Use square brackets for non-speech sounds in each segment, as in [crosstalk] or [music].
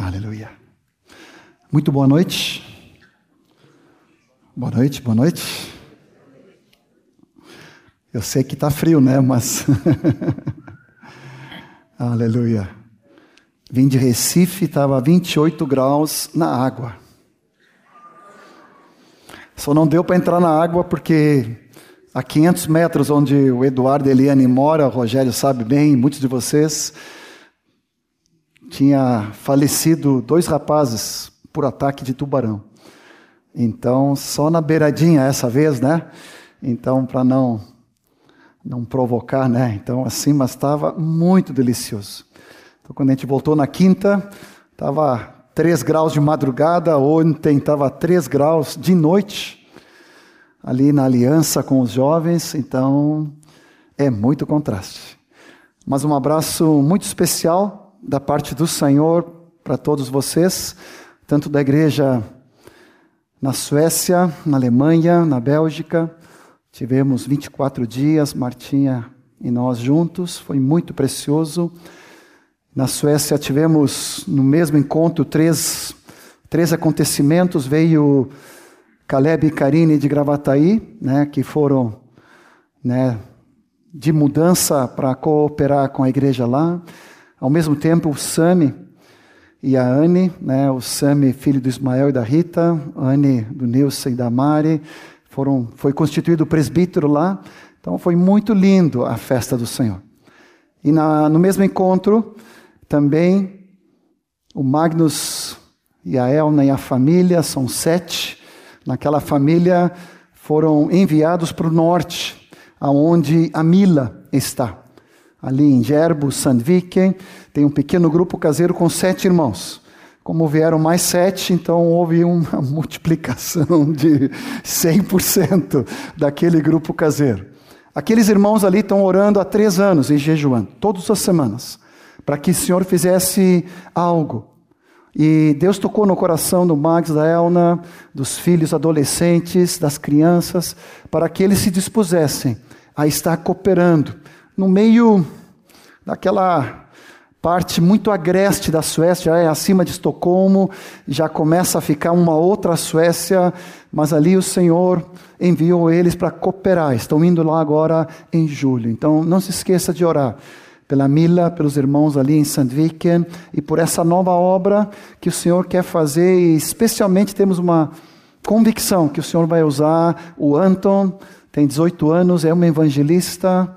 Aleluia. Muito boa noite. Boa noite, boa noite. Eu sei que está frio, né? Mas. [laughs] Aleluia. Vim de Recife, estava 28 graus na água. Só não deu para entrar na água porque a 500 metros onde o Eduardo e Eliane mora, o Rogério sabe bem, muitos de vocês, tinha falecido dois rapazes por ataque de tubarão. Então, só na beiradinha essa vez, né? Então, para não não provocar, né? Então, assim, mas estava muito delicioso. Então, quando a gente voltou na quinta, estava 3 graus de madrugada, ontem estava 3 graus de noite, ali na aliança com os jovens, então é muito contraste. Mas um abraço muito especial da parte do Senhor para todos vocês, tanto da igreja na Suécia, na Alemanha, na Bélgica. Tivemos 24 dias, Martinha e nós juntos, foi muito precioso. Na Suécia tivemos no mesmo encontro três, três acontecimentos. Veio Caleb e Karine de Gravataí, né, que foram né, de mudança para cooperar com a igreja lá. Ao mesmo tempo, o Sami e a Anne, né, o Sami, filho do Ismael e da Rita, Anne do Nilson e da Mari, foram, foi constituído presbítero lá. Então foi muito lindo a festa do Senhor. E na, no mesmo encontro, também o Magnus e a Elna e a família, são sete, naquela família foram enviados para o norte, aonde a Mila está ali em Gerbo, Sandviken, tem um pequeno grupo caseiro com sete irmãos. Como vieram mais sete, então houve uma [laughs] multiplicação de 100% daquele grupo caseiro. Aqueles irmãos ali estão orando há três anos e jejuando, todas as semanas, para que o Senhor fizesse algo. E Deus tocou no coração do Max, da Elna, dos filhos adolescentes, das crianças, para que eles se dispusessem a estar cooperando no meio daquela parte muito agreste da Suécia, já é acima de Estocolmo, já começa a ficar uma outra Suécia, mas ali o Senhor enviou eles para cooperar. Estão indo lá agora em julho. Então não se esqueça de orar pela Mila, pelos irmãos ali em Sandviken e por essa nova obra que o Senhor quer fazer e especialmente temos uma convicção que o Senhor vai usar o Anton, tem 18 anos, é um evangelista,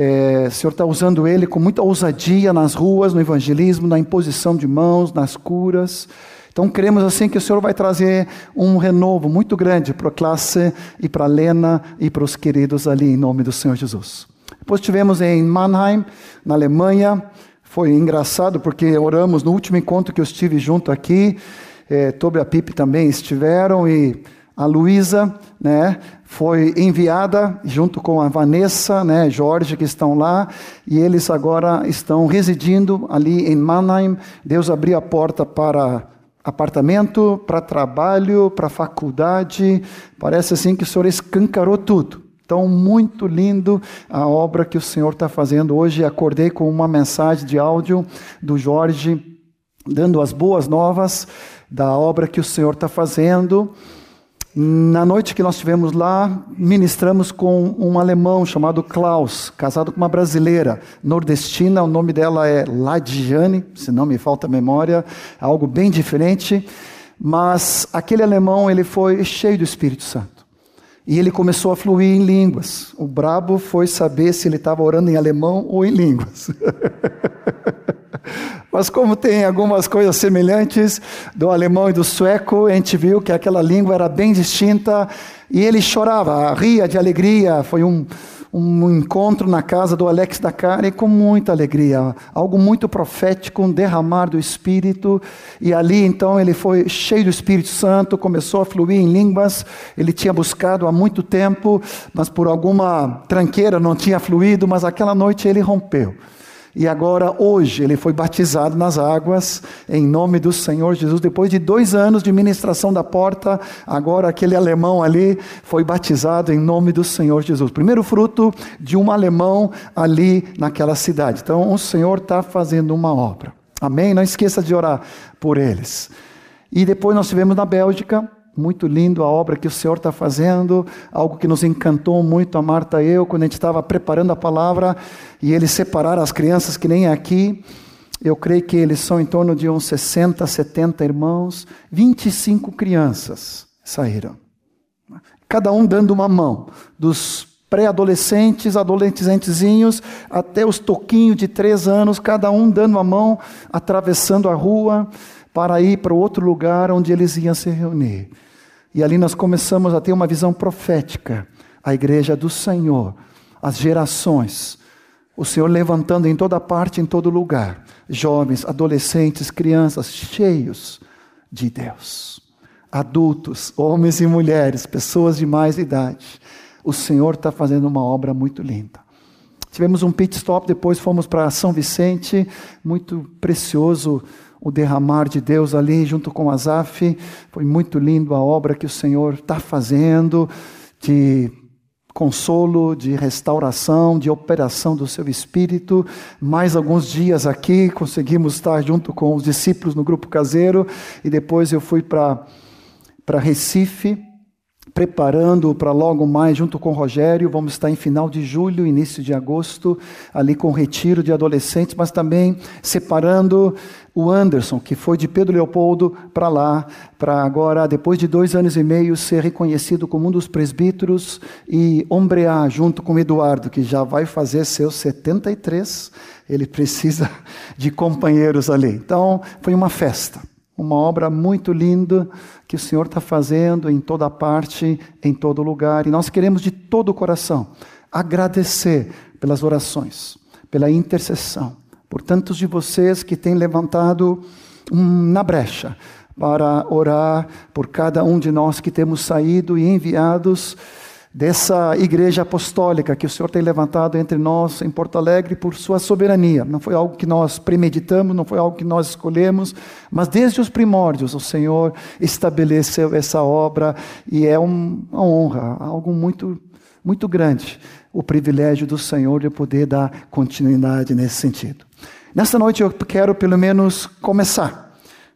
é, o Senhor está usando ele com muita ousadia nas ruas, no evangelismo, na imposição de mãos, nas curas. Então cremos assim que o Senhor vai trazer um renovo muito grande para a classe e para a Lena e para os queridos ali em nome do Senhor Jesus. Depois tivemos em Mannheim, na Alemanha. Foi engraçado porque oramos no último encontro que eu estive junto aqui. É, e a Pipe também estiveram e a Luísa, né, foi enviada junto com a Vanessa, né, Jorge, que estão lá, e eles agora estão residindo ali em Mannheim. Deus abriu a porta para apartamento, para trabalho, para faculdade. Parece assim que o Senhor escancarou tudo. Então, muito lindo a obra que o Senhor está fazendo hoje. Acordei com uma mensagem de áudio do Jorge, dando as boas novas da obra que o Senhor está fazendo. Na noite que nós estivemos lá, ministramos com um alemão chamado Klaus, casado com uma brasileira nordestina. O nome dela é Ladiane, se não me falta memória, algo bem diferente. Mas aquele alemão ele foi cheio do Espírito Santo. E ele começou a fluir em línguas. O brabo foi saber se ele estava orando em alemão ou em línguas. [laughs] [laughs] Mas como tem algumas coisas semelhantes do alemão e do sueco, a gente viu que aquela língua era bem distinta e ele chorava, ria de alegria. Foi um, um encontro na casa do Alex da Dakari com muita alegria, algo muito profético, um derramar do Espírito. E ali então ele foi cheio do Espírito Santo, começou a fluir em línguas. Ele tinha buscado há muito tempo, mas por alguma tranqueira não tinha fluído, mas aquela noite ele rompeu. E agora, hoje, ele foi batizado nas águas, em nome do Senhor Jesus. Depois de dois anos de ministração da porta, agora aquele alemão ali foi batizado em nome do Senhor Jesus. Primeiro fruto de um alemão ali naquela cidade. Então, o Senhor está fazendo uma obra. Amém? Não esqueça de orar por eles. E depois nós tivemos na Bélgica, muito lindo a obra que o Senhor está fazendo, algo que nos encantou muito a Marta e eu, quando a gente estava preparando a palavra, e eles separaram as crianças que nem aqui. Eu creio que eles são em torno de uns 60, 70 irmãos, 25 crianças saíram. Cada um dando uma mão, dos pré-adolescentes, adolescentezinhos, até os toquinhos de três anos, cada um dando a mão, atravessando a rua para ir para outro lugar onde eles iam se reunir. E ali nós começamos a ter uma visão profética, a igreja do Senhor, as gerações, o Senhor levantando em toda parte, em todo lugar, jovens, adolescentes, crianças, cheios de Deus. Adultos, homens e mulheres, pessoas de mais idade, o Senhor está fazendo uma obra muito linda. Tivemos um pit stop, depois fomos para São Vicente, muito precioso o derramar de Deus ali junto com Azaf. Foi muito lindo a obra que o Senhor está fazendo de consolo, de restauração, de operação do seu espírito. Mais alguns dias aqui conseguimos estar junto com os discípulos no grupo caseiro e depois eu fui para para Recife preparando para logo mais, junto com o Rogério, vamos estar em final de julho, início de agosto, ali com o retiro de adolescentes, mas também separando o Anderson, que foi de Pedro Leopoldo para lá, para agora, depois de dois anos e meio, ser reconhecido como um dos presbíteros e ombrear junto com Eduardo, que já vai fazer seus 73, ele precisa [laughs] de companheiros ali. Então, foi uma festa. Uma obra muito linda que o Senhor está fazendo em toda parte, em todo lugar. E nós queremos de todo o coração agradecer pelas orações, pela intercessão, por tantos de vocês que têm levantado na brecha para orar por cada um de nós que temos saído e enviados dessa igreja apostólica que o Senhor tem levantado entre nós em Porto Alegre por sua soberania. Não foi algo que nós premeditamos, não foi algo que nós escolhemos, mas desde os primórdios o Senhor estabeleceu essa obra e é uma honra, algo muito muito grande, o privilégio do Senhor de poder dar continuidade nesse sentido. Nesta noite eu quero pelo menos começar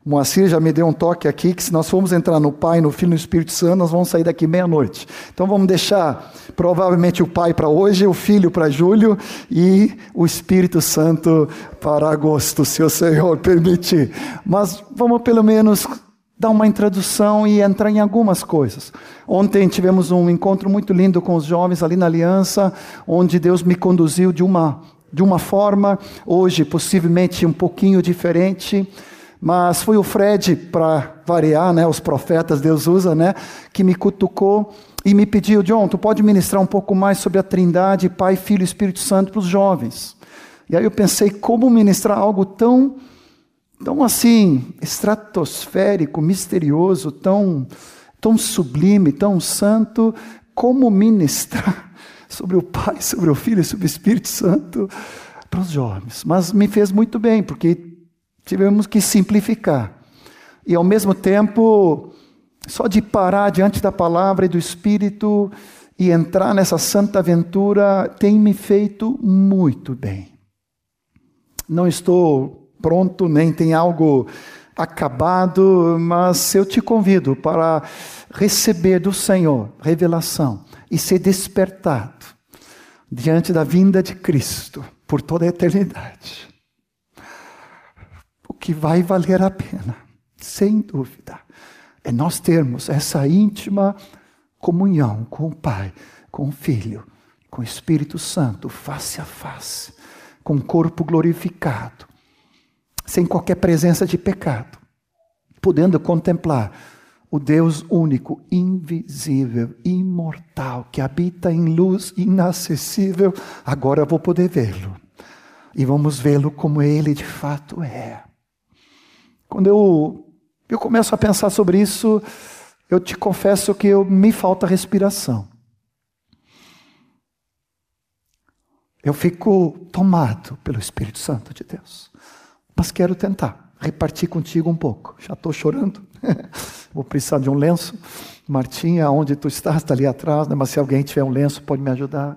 Moacir já me deu um toque aqui que se nós formos entrar no Pai, no Filho e no Espírito Santo, nós vamos sair daqui meia-noite. Então vamos deixar provavelmente o Pai para hoje, o Filho para julho e o Espírito Santo para agosto, se o Senhor [laughs] permitir. Mas vamos pelo menos dar uma introdução e entrar em algumas coisas. Ontem tivemos um encontro muito lindo com os jovens ali na Aliança, onde Deus me conduziu de uma de uma forma, hoje possivelmente um pouquinho diferente. Mas foi o Fred, para variar, né, os profetas Deus usa, né, que me cutucou e me pediu, John, tu pode ministrar um pouco mais sobre a Trindade, Pai, Filho e Espírito Santo para os jovens. E aí eu pensei como ministrar algo tão, tão assim, estratosférico, misterioso, tão, tão sublime, tão santo, como ministrar [laughs] sobre o Pai, sobre o Filho sobre o Espírito Santo para os jovens. Mas me fez muito bem, porque Tivemos que simplificar. E ao mesmo tempo, só de parar diante da palavra e do Espírito e entrar nessa santa aventura tem me feito muito bem. Não estou pronto, nem tem algo acabado, mas eu te convido para receber do Senhor revelação e ser despertado diante da vinda de Cristo por toda a eternidade. Que vai valer a pena, sem dúvida, é nós termos essa íntima comunhão com o Pai, com o Filho, com o Espírito Santo, face a face, com o corpo glorificado, sem qualquer presença de pecado, podendo contemplar o Deus único, invisível, imortal, que habita em luz inacessível, agora vou poder vê-lo. E vamos vê-lo como ele de fato é. Quando eu, eu começo a pensar sobre isso, eu te confesso que eu, me falta respiração. Eu fico tomado pelo Espírito Santo de Deus. Mas quero tentar repartir contigo um pouco. Já estou chorando. [laughs] Vou precisar de um lenço. Martinha, onde tu estás, está ali atrás. Né? Mas se alguém tiver um lenço, pode me ajudar.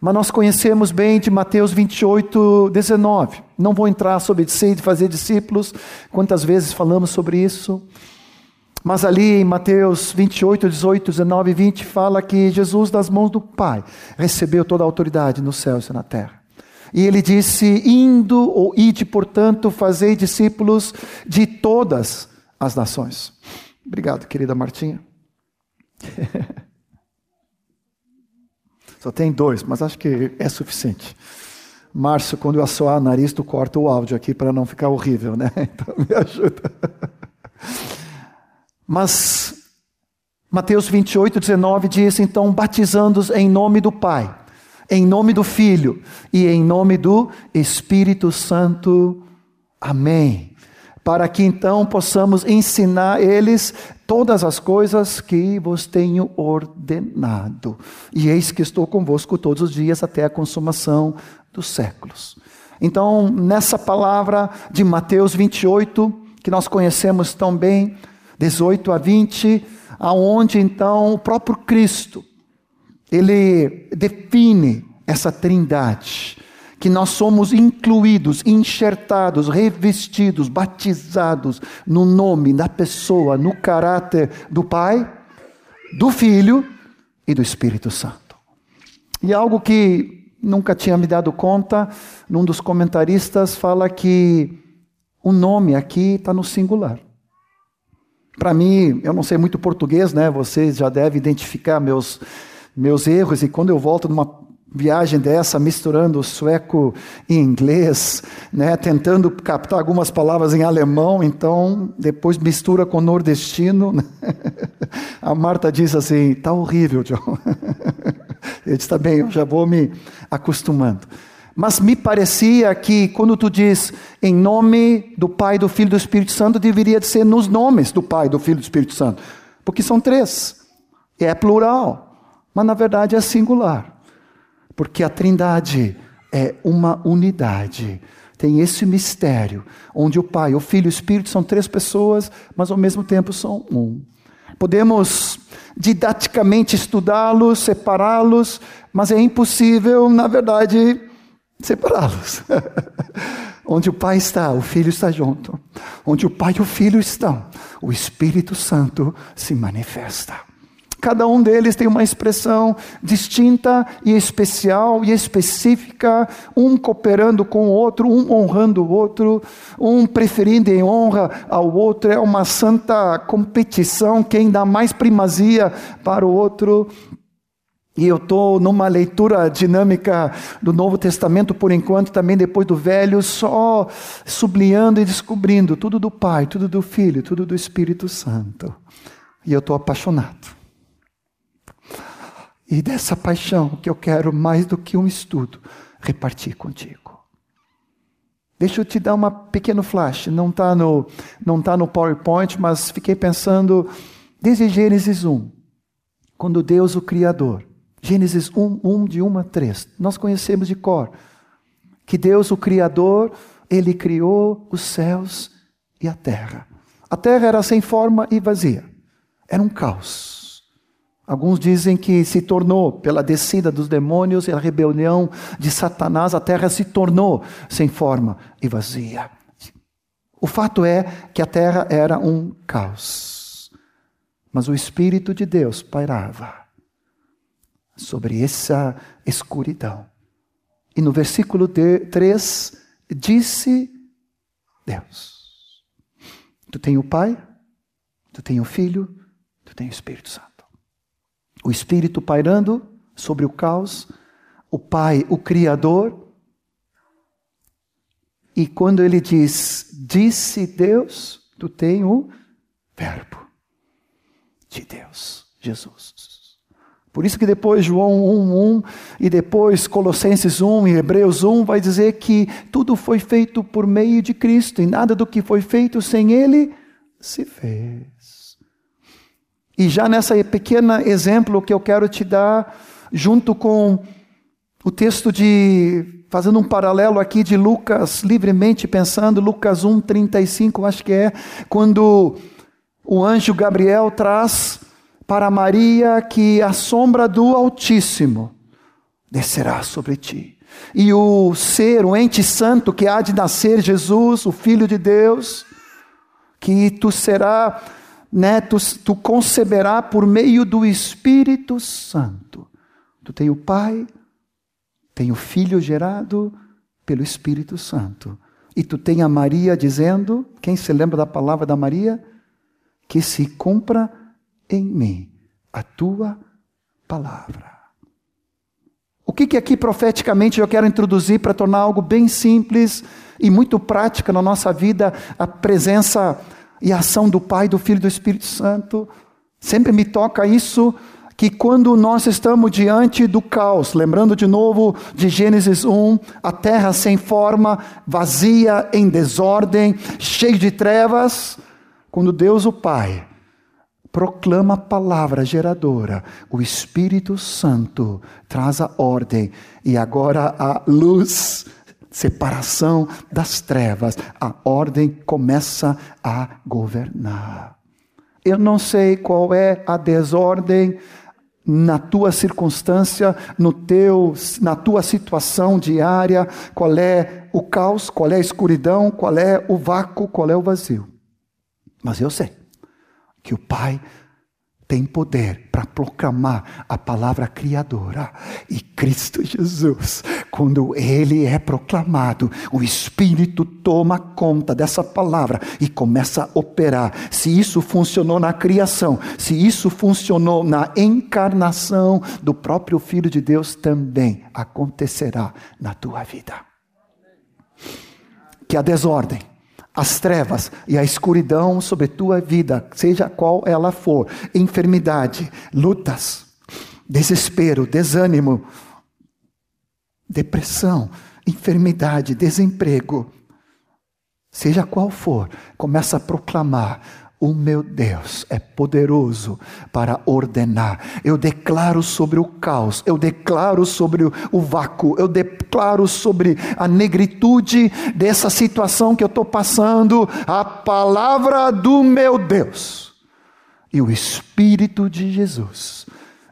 Mas nós conhecemos bem de Mateus 28, 19. Não vou entrar sobre ser de fazer discípulos, quantas vezes falamos sobre isso. Mas ali em Mateus 28, 18, 19 e 20 fala que Jesus, das mãos do Pai, recebeu toda a autoridade no céu e na terra. E ele disse: Indo ou ide, portanto, fazei discípulos de todas as nações. Obrigado, querida Martinha. [laughs] Só tem dois, mas acho que é suficiente. Márcio, quando eu assoar o nariz, tu corta o áudio aqui para não ficar horrível, né? [laughs] Então me ajuda. Mas Mateus 28, 19 diz: então, batizando-os em nome do Pai, em nome do Filho e em nome do Espírito Santo. Amém. Para que então possamos ensinar eles todas as coisas que vos tenho ordenado. E eis que estou convosco todos os dias até a consumação dos séculos. Então, nessa palavra de Mateus 28, que nós conhecemos tão bem, 18 a 20, aonde então o próprio Cristo ele define essa trindade que nós somos incluídos, enxertados, revestidos, batizados no nome, na pessoa, no caráter do Pai, do Filho e do Espírito Santo. E algo que nunca tinha me dado conta, num dos comentaristas fala que o nome aqui está no singular. Para mim, eu não sei muito português, né? Vocês já devem identificar meus meus erros e quando eu volto numa viagem dessa, misturando sueco e inglês, né, tentando captar algumas palavras em alemão, então depois mistura com nordestino. Né? [laughs] A Marta diz assim: tá horrível, John. [laughs] Eu disse: tá bem, eu já vou me acostumando. Mas me parecia que quando tu diz em nome do Pai, do Filho e do Espírito Santo, deveria ser nos nomes do Pai, do Filho e do Espírito Santo, porque são três, é plural, mas na verdade é singular. Porque a Trindade é uma unidade. Tem esse mistério, onde o Pai, o Filho e o Espírito são três pessoas, mas ao mesmo tempo são um. Podemos didaticamente estudá-los, separá-los, mas é impossível, na verdade, separá-los. [laughs] Onde o Pai está, o Filho está junto. Onde o Pai e o Filho estão, o Espírito Santo se manifesta. Cada um deles tem uma expressão distinta e especial e específica, um cooperando com o outro, um honrando o outro, um preferindo em honra ao outro. É uma santa competição, quem dá mais primazia para o outro. E eu estou numa leitura dinâmica do Novo Testamento por enquanto, também depois do Velho, só sublinhando e descobrindo tudo do Pai, tudo do Filho, tudo do Espírito Santo. E eu estou apaixonado. E dessa paixão que eu quero, mais do que um estudo, repartir contigo. Deixa eu te dar uma pequeno flash, não está no, não tá no PowerPoint, mas fiquei pensando desde Gênesis 1, quando Deus, o Criador, Gênesis 1, 1 de 1 a 3, nós conhecemos de cor, que Deus, o Criador, Ele criou os céus e a terra. A terra era sem forma e vazia, era um caos. Alguns dizem que se tornou, pela descida dos demônios e a rebelião de Satanás, a terra se tornou sem forma e vazia. O fato é que a terra era um caos. Mas o Espírito de Deus pairava sobre essa escuridão. E no versículo 3 disse Deus: Tu tem o Pai, tu tem o Filho, tu tem o Espírito Santo o Espírito pairando sobre o caos, o Pai, o Criador. E quando ele diz, disse Deus, tu tem o Verbo de Deus, Jesus. Por isso que depois João 1:1 e depois Colossenses 1 e Hebreus 1 vai dizer que tudo foi feito por meio de Cristo e nada do que foi feito sem ele se fez. E já nessa pequena exemplo que eu quero te dar, junto com o texto de, fazendo um paralelo aqui de Lucas, livremente pensando, Lucas 1, 35, acho que é, quando o anjo Gabriel traz para Maria que a sombra do Altíssimo descerá sobre ti. E o ser, o ente santo que há de nascer, Jesus, o Filho de Deus, que tu será, né, tu, tu conceberá por meio do Espírito Santo. Tu tem o Pai, tem o Filho gerado pelo Espírito Santo. E tu tem a Maria dizendo, quem se lembra da palavra da Maria? Que se cumpra em mim a tua palavra. O que, que aqui profeticamente eu quero introduzir para tornar algo bem simples e muito prática na nossa vida a presença e a ação do Pai, do Filho e do Espírito Santo? Sempre me toca isso que quando nós estamos diante do caos, lembrando de novo de Gênesis 1, a terra sem forma, vazia, em desordem, cheia de trevas, quando Deus o Pai proclama a palavra geradora, o Espírito Santo traz a ordem e agora a luz, separação das trevas, a ordem começa a governar. Eu não sei qual é a desordem na tua circunstância, no teu, na tua situação diária, qual é o caos, qual é a escuridão, qual é o vácuo, qual é o vazio. Mas eu sei que o Pai tem poder para proclamar a palavra criadora. E Cristo Jesus, quando ele é proclamado, o Espírito toma conta dessa palavra e começa a operar. Se isso funcionou na criação, se isso funcionou na encarnação do próprio Filho de Deus, também acontecerá na tua vida. Que a desordem as trevas e a escuridão sobre tua vida, seja qual ela for, enfermidade, lutas, desespero, desânimo, depressão, enfermidade, desemprego, seja qual for, começa a proclamar o meu Deus é poderoso para ordenar. Eu declaro sobre o caos, eu declaro sobre o vácuo, eu declaro sobre a negritude dessa situação que eu estou passando, a palavra do meu Deus. E o Espírito de Jesus,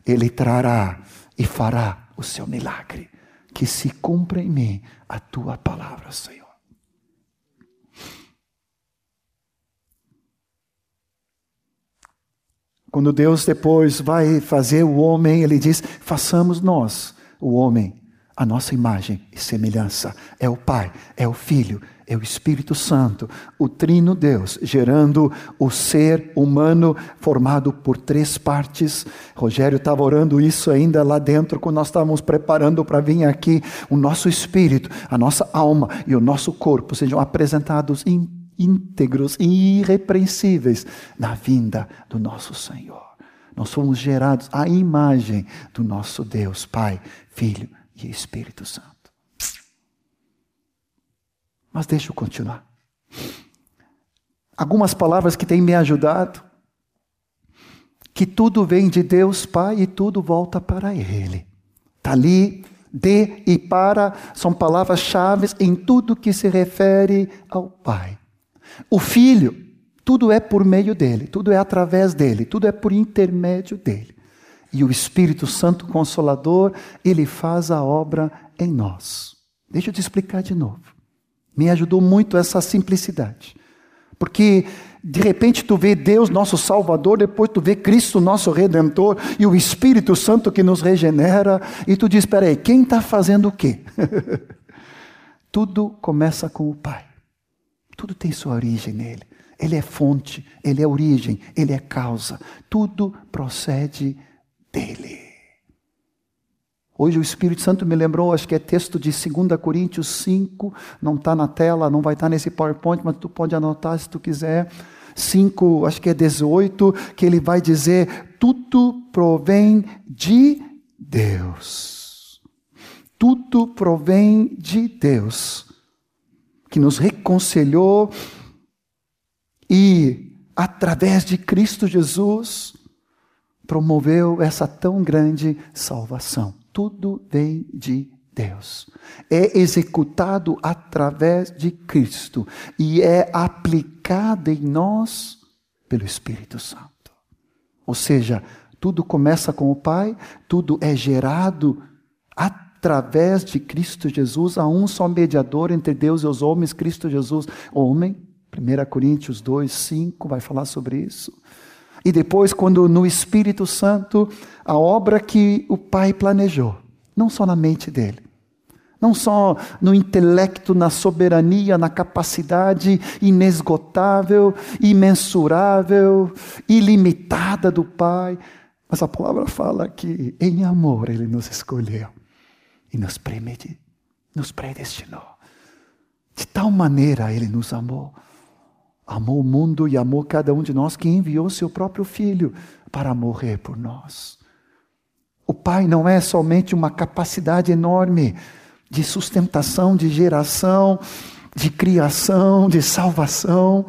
ele trará e fará o seu milagre. Que se cumpra em mim a tua palavra, Senhor. Quando Deus depois vai fazer o homem, ele diz: façamos nós, o homem, a nossa imagem e semelhança. É o Pai, é o Filho, é o Espírito Santo, o Trino Deus, gerando o ser humano formado por três partes. Rogério estava orando isso ainda lá dentro, quando nós estávamos preparando para vir aqui. O nosso espírito, a nossa alma e o nosso corpo sejam apresentados em íntegros e irrepreensíveis na vinda do nosso Senhor. Nós fomos gerados à imagem do nosso Deus, Pai, Filho e Espírito Santo. Mas deixa eu continuar. Algumas palavras que têm me ajudado. Que tudo vem de Deus Pai e tudo volta para Ele. Está ali, de e para são palavras-chave em tudo que se refere ao Pai. O Filho, tudo é por meio dele, tudo é através dele, tudo é por intermédio dele. E o Espírito Santo Consolador, ele faz a obra em nós. Deixa eu te explicar de novo. Me ajudou muito essa simplicidade. Porque de repente tu vê Deus, nosso Salvador, depois tu vê Cristo, nosso Redentor, e o Espírito Santo que nos regenera, e tu diz: espera aí, quem está fazendo o quê? [laughs] Tudo começa com o Pai. Tudo tem sua origem nele. Ele é fonte, ele é origem, ele é causa. Tudo procede dele. Hoje o Espírito Santo me lembrou, acho que é texto de 2 Coríntios 5, não está na tela, não vai estar tá nesse PowerPoint, mas tu pode anotar se tu quiser. 5, acho que é 18, que ele vai dizer: tudo provém de Deus. Tudo provém de Deus que nos reconciliou e, através de Cristo Jesus, promoveu essa tão grande salvação. Tudo vem de Deus. É executado através de Cristo e é aplicado em nós pelo Espírito Santo. Ou seja, tudo começa com o Pai, tudo é gerado através através de Cristo Jesus, há um só mediador entre Deus e os homens, Cristo Jesus, homem. 1 Coríntios 2, 5 vai falar sobre isso. E depois, quando no Espírito Santo, a obra que o Pai planejou, não só na mente dele, não só no intelecto, na soberania, na capacidade inesgotável, imensurável, ilimitada do Pai, mas a palavra fala que em amor Ele nos escolheu e nos, premedi, nos predestinou. De tal maneira Ele nos amou. Amou o mundo e amou cada um de nós que enviou seu próprio Filho para morrer por nós. O Pai não é somente uma capacidade enorme de sustentação, de geração, de criação, de salvação,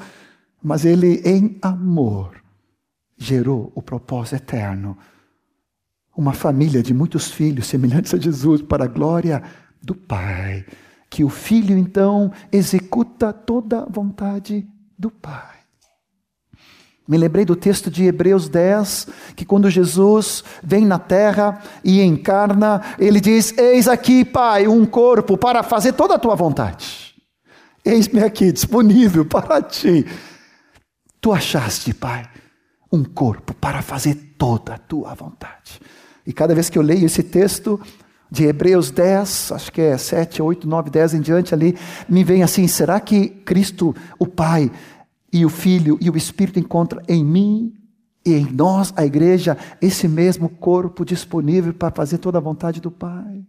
mas Ele, em amor, gerou o propósito eterno. Uma família de muitos filhos semelhantes a Jesus para a glória do Pai. Que o filho então executa toda a vontade do Pai. Me lembrei do texto de Hebreus 10, que quando Jesus vem na terra e encarna, ele diz: Eis aqui, Pai, um corpo para fazer toda a tua vontade. Eis-me aqui, disponível para ti. Tu achaste, Pai, um corpo para fazer toda a tua vontade. E cada vez que eu leio esse texto de Hebreus 10, acho que é 7, 8, 9, 10 em diante ali, me vem assim: será que Cristo, o Pai, e o Filho e o Espírito encontram em mim e em nós, a igreja, esse mesmo corpo disponível para fazer toda a vontade do Pai?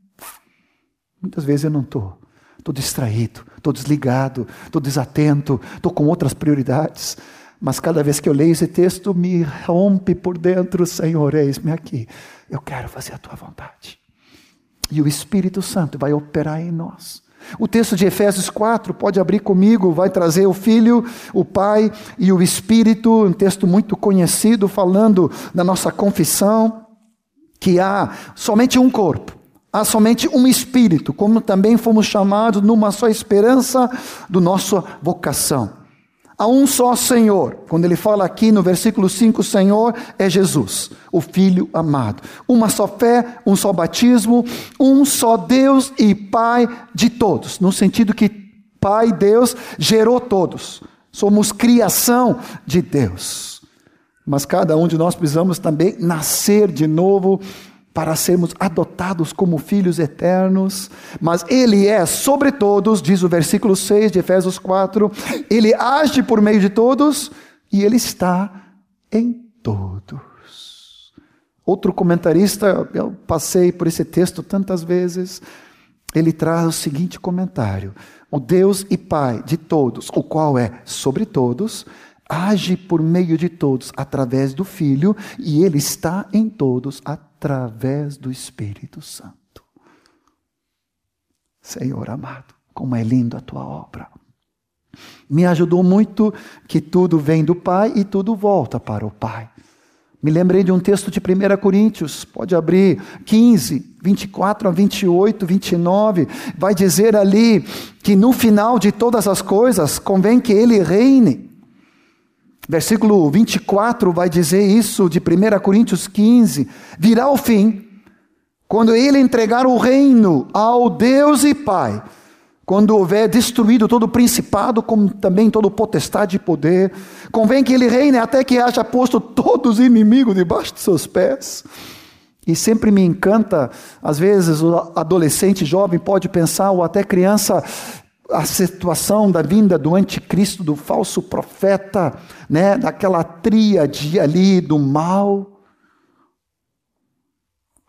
Muitas vezes eu não estou. Estou distraído, estou desligado, estou desatento, estou com outras prioridades. Mas cada vez que eu leio esse texto, me rompe por dentro, Senhor, eis-me aqui. Eu quero fazer a tua vontade. E o Espírito Santo vai operar em nós. O texto de Efésios 4, pode abrir comigo, vai trazer o Filho, o Pai e o Espírito, um texto muito conhecido, falando da nossa confissão, que há somente um corpo, há somente um Espírito, como também fomos chamados numa só esperança do nossa vocação. Há um só Senhor. Quando ele fala aqui no versículo 5, Senhor é Jesus, o Filho amado. Uma só fé, um só batismo, um só Deus e Pai de todos. No sentido que Pai, Deus, gerou todos. Somos criação de Deus. Mas cada um de nós precisamos também nascer de novo para sermos adotados como filhos eternos, mas Ele é sobre todos, diz o versículo 6 de Efésios 4, Ele age por meio de todos e Ele está em todos. Outro comentarista, eu passei por esse texto tantas vezes, ele traz o seguinte comentário: O Deus e Pai de todos, o qual é sobre todos, age por meio de todos através do Filho, e ele está em todos através do Espírito Santo. Senhor amado, como é lindo a tua obra. Me ajudou muito que tudo vem do Pai e tudo volta para o Pai. Me lembrei de um texto de 1 Coríntios, pode abrir 15, 24 a 28, 29, vai dizer ali que no final de todas as coisas convém que ele reine. Versículo 24 vai dizer isso de 1 Coríntios 15: virá o fim, quando ele entregar o reino ao Deus e Pai, quando houver destruído todo o principado, como também todo o potestade e poder, convém que ele reine até que haja posto todos os inimigos debaixo de seus pés. E sempre me encanta, às vezes o adolescente jovem pode pensar, ou até criança, a situação da vinda do anticristo, do falso profeta, né, daquela tríade ali do mal,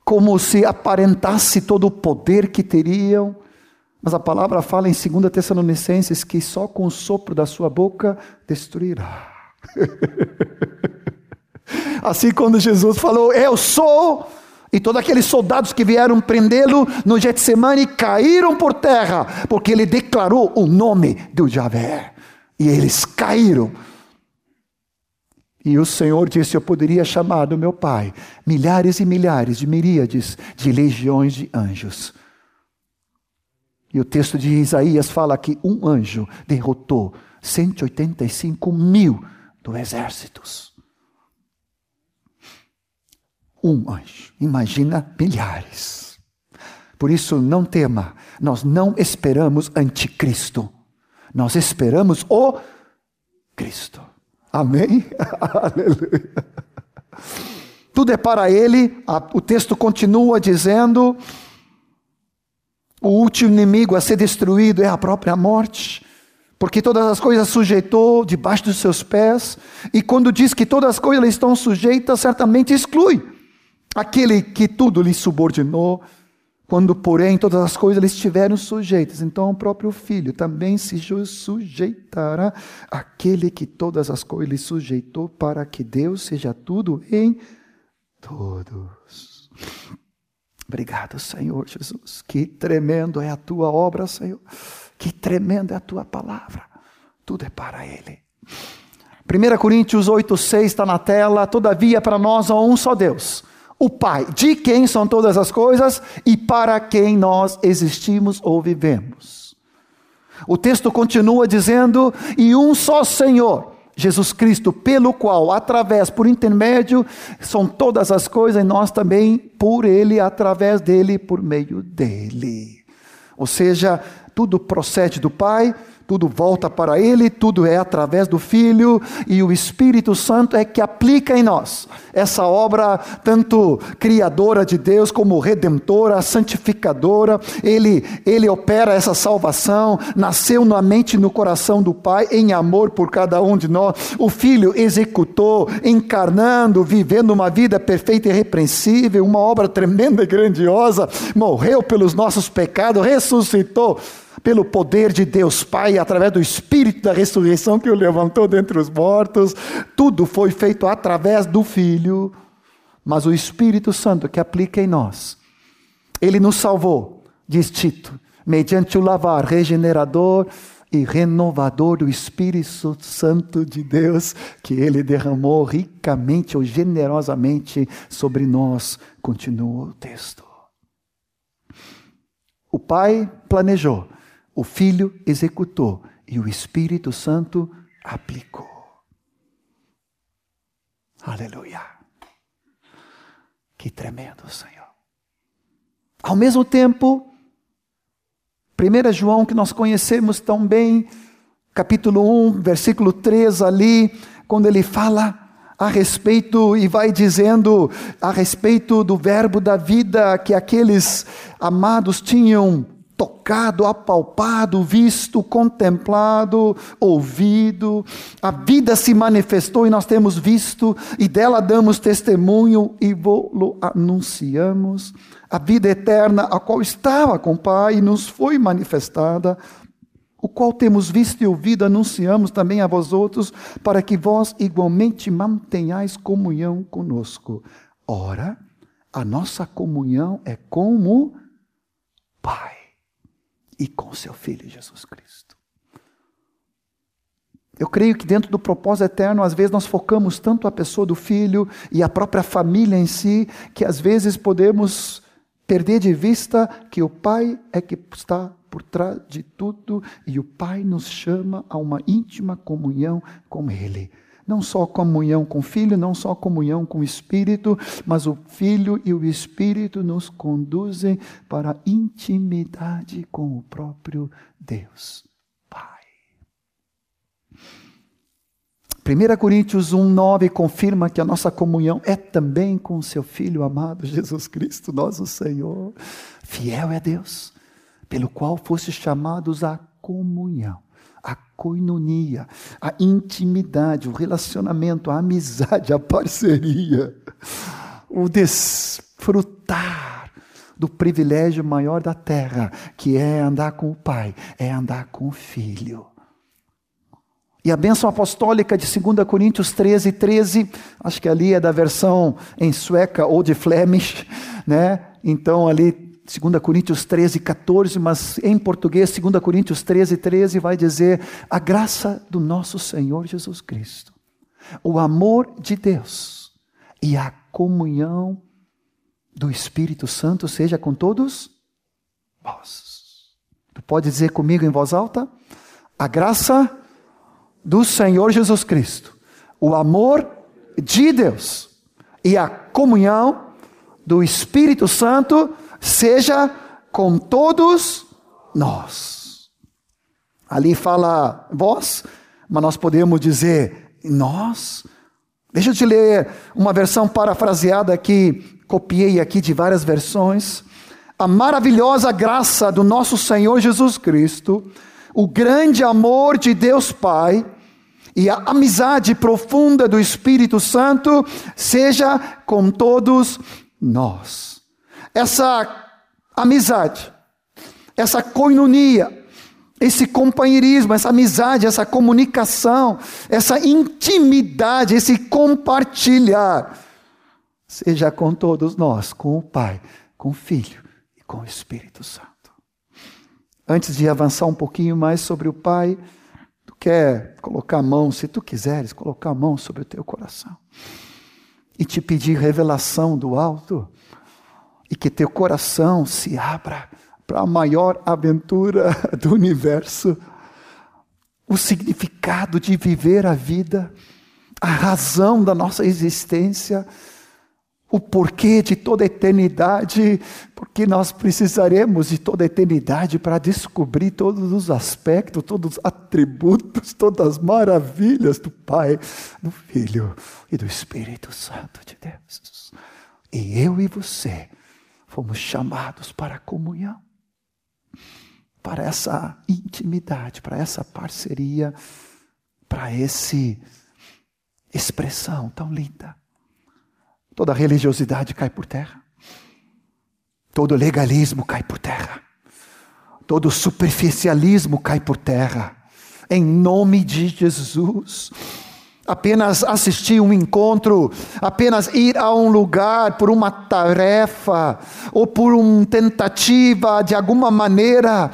como se aparentasse todo o poder que teriam, mas a palavra fala em 2 Tessalonicenses que só com o sopro da sua boca destruirá. [laughs] assim quando Jesus falou, eu sou e todos aqueles soldados que vieram prendê-lo no Getsemane caíram por terra, porque ele declarou o nome do Javé. E eles caíram. E o Senhor disse: Eu poderia chamar do meu Pai milhares e milhares de miríades de legiões de anjos. E o texto de Isaías fala que um anjo derrotou 185 mil do exércitos um anjo. Imagina milhares. Por isso, não tema, nós não esperamos anticristo, nós esperamos o Cristo. Amém? [laughs] Aleluia. Tudo é para Ele, o texto continua dizendo: o último inimigo a ser destruído é a própria morte porque todas as coisas sujeitou debaixo dos seus pés, e quando diz que todas as coisas estão sujeitas, certamente exclui aquele que tudo lhe subordinou, quando, porém, todas as coisas lhe estiveram sujeitas. Então, o próprio Filho também se sujeitará àquele que todas as coisas lhe sujeitou, para que Deus seja tudo em todos. Obrigado, Senhor Jesus. Que tremendo é a tua obra, Senhor. Que tremenda é a tua palavra. Tudo é para Ele. 1 Coríntios 8, 6 está na tela. Todavia, para nós há um só Deus, o Pai, de quem são todas as coisas e para quem nós existimos ou vivemos. O texto continua dizendo: e um só Senhor, Jesus Cristo, pelo qual, através, por intermédio, são todas as coisas, e nós também, por Ele, através dele, por meio dele. Ou seja, tudo procede do Pai, tudo volta para Ele, tudo é através do Filho, e o Espírito Santo é que aplica em nós essa obra, tanto criadora de Deus, como redentora, santificadora. Ele, ele opera essa salvação, nasceu na mente e no coração do Pai, em amor por cada um de nós. O Filho executou, encarnando, vivendo uma vida perfeita e irrepreensível, uma obra tremenda e grandiosa, morreu pelos nossos pecados, ressuscitou pelo poder de Deus Pai, através do Espírito da ressurreição que o levantou dentre os mortos, tudo foi feito através do Filho, mas o Espírito Santo que aplica em nós. Ele nos salvou, diz Tito, mediante o lavar regenerador e renovador do Espírito Santo de Deus, que ele derramou ricamente ou generosamente sobre nós, continua o texto. O Pai planejou o Filho executou e o Espírito Santo aplicou. Aleluia. Que tremendo, Senhor. Ao mesmo tempo, 1 João, que nós conhecemos tão bem, capítulo 1, versículo 3 ali, quando ele fala a respeito e vai dizendo a respeito do verbo da vida que aqueles amados tinham tocado, apalpado, visto, contemplado, ouvido. A vida se manifestou e nós temos visto, e dela damos testemunho e vou anunciamos. A vida eterna, a qual estava com o Pai nos foi manifestada, o qual temos visto e ouvido, anunciamos também a vós outros, para que vós igualmente mantenhais comunhão conosco. Ora, a nossa comunhão é como Pai e com seu Filho Jesus Cristo. Eu creio que dentro do propósito eterno, às vezes nós focamos tanto a pessoa do filho e a própria família em si, que às vezes podemos perder de vista que o Pai é que está por trás de tudo e o Pai nos chama a uma íntima comunhão com Ele. Não só comunhão com o Filho, não só comunhão com o Espírito, mas o Filho e o Espírito nos conduzem para a intimidade com o próprio Deus Pai. 1 Coríntios 1, 9 confirma que a nossa comunhão é também com seu Filho amado Jesus Cristo, nosso Senhor. Fiel é Deus, pelo qual fosse chamados à comunhão coinonia, a intimidade, o relacionamento, a amizade, a parceria, o desfrutar do privilégio maior da terra, que é andar com o Pai, é andar com o Filho. E a bênção apostólica de 2 Coríntios 13, 13, acho que ali é da versão em sueca ou de Flemish, né? Então ali 2 Coríntios 13, 14, mas em português, 2 Coríntios 13, 13 vai dizer: a graça do nosso Senhor Jesus Cristo, o amor de Deus e a comunhão do Espírito Santo seja com todos vós. Tu pode dizer comigo em voz alta? A graça do Senhor Jesus Cristo, o amor de Deus e a comunhão do Espírito Santo seja com todos nós. Ali fala vós, mas nós podemos dizer nós. Deixa eu te ler uma versão parafraseada que copiei aqui de várias versões. A maravilhosa graça do nosso Senhor Jesus Cristo, o grande amor de Deus Pai e a amizade profunda do Espírito Santo seja com todos nós. Essa amizade, essa coinonia, esse companheirismo, essa amizade, essa comunicação, essa intimidade, esse compartilhar, seja com todos nós, com o Pai, com o Filho e com o Espírito Santo. Antes de avançar um pouquinho mais sobre o Pai, tu quer colocar a mão, se tu quiseres, colocar a mão sobre o teu coração e te pedir revelação do alto e que teu coração se abra para a maior aventura [laughs] do universo, o significado de viver a vida, a razão da nossa existência, o porquê de toda a eternidade, porque nós precisaremos de toda a eternidade para descobrir todos os aspectos, todos os atributos, todas as maravilhas do Pai, do Filho e do Espírito Santo de Deus. E eu e você fomos chamados para a comunhão, para essa intimidade, para essa parceria, para esse expressão tão linda. Toda religiosidade cai por terra. Todo legalismo cai por terra. Todo superficialismo cai por terra. Em nome de Jesus apenas assistir um encontro, apenas ir a um lugar por uma tarefa ou por uma tentativa de alguma maneira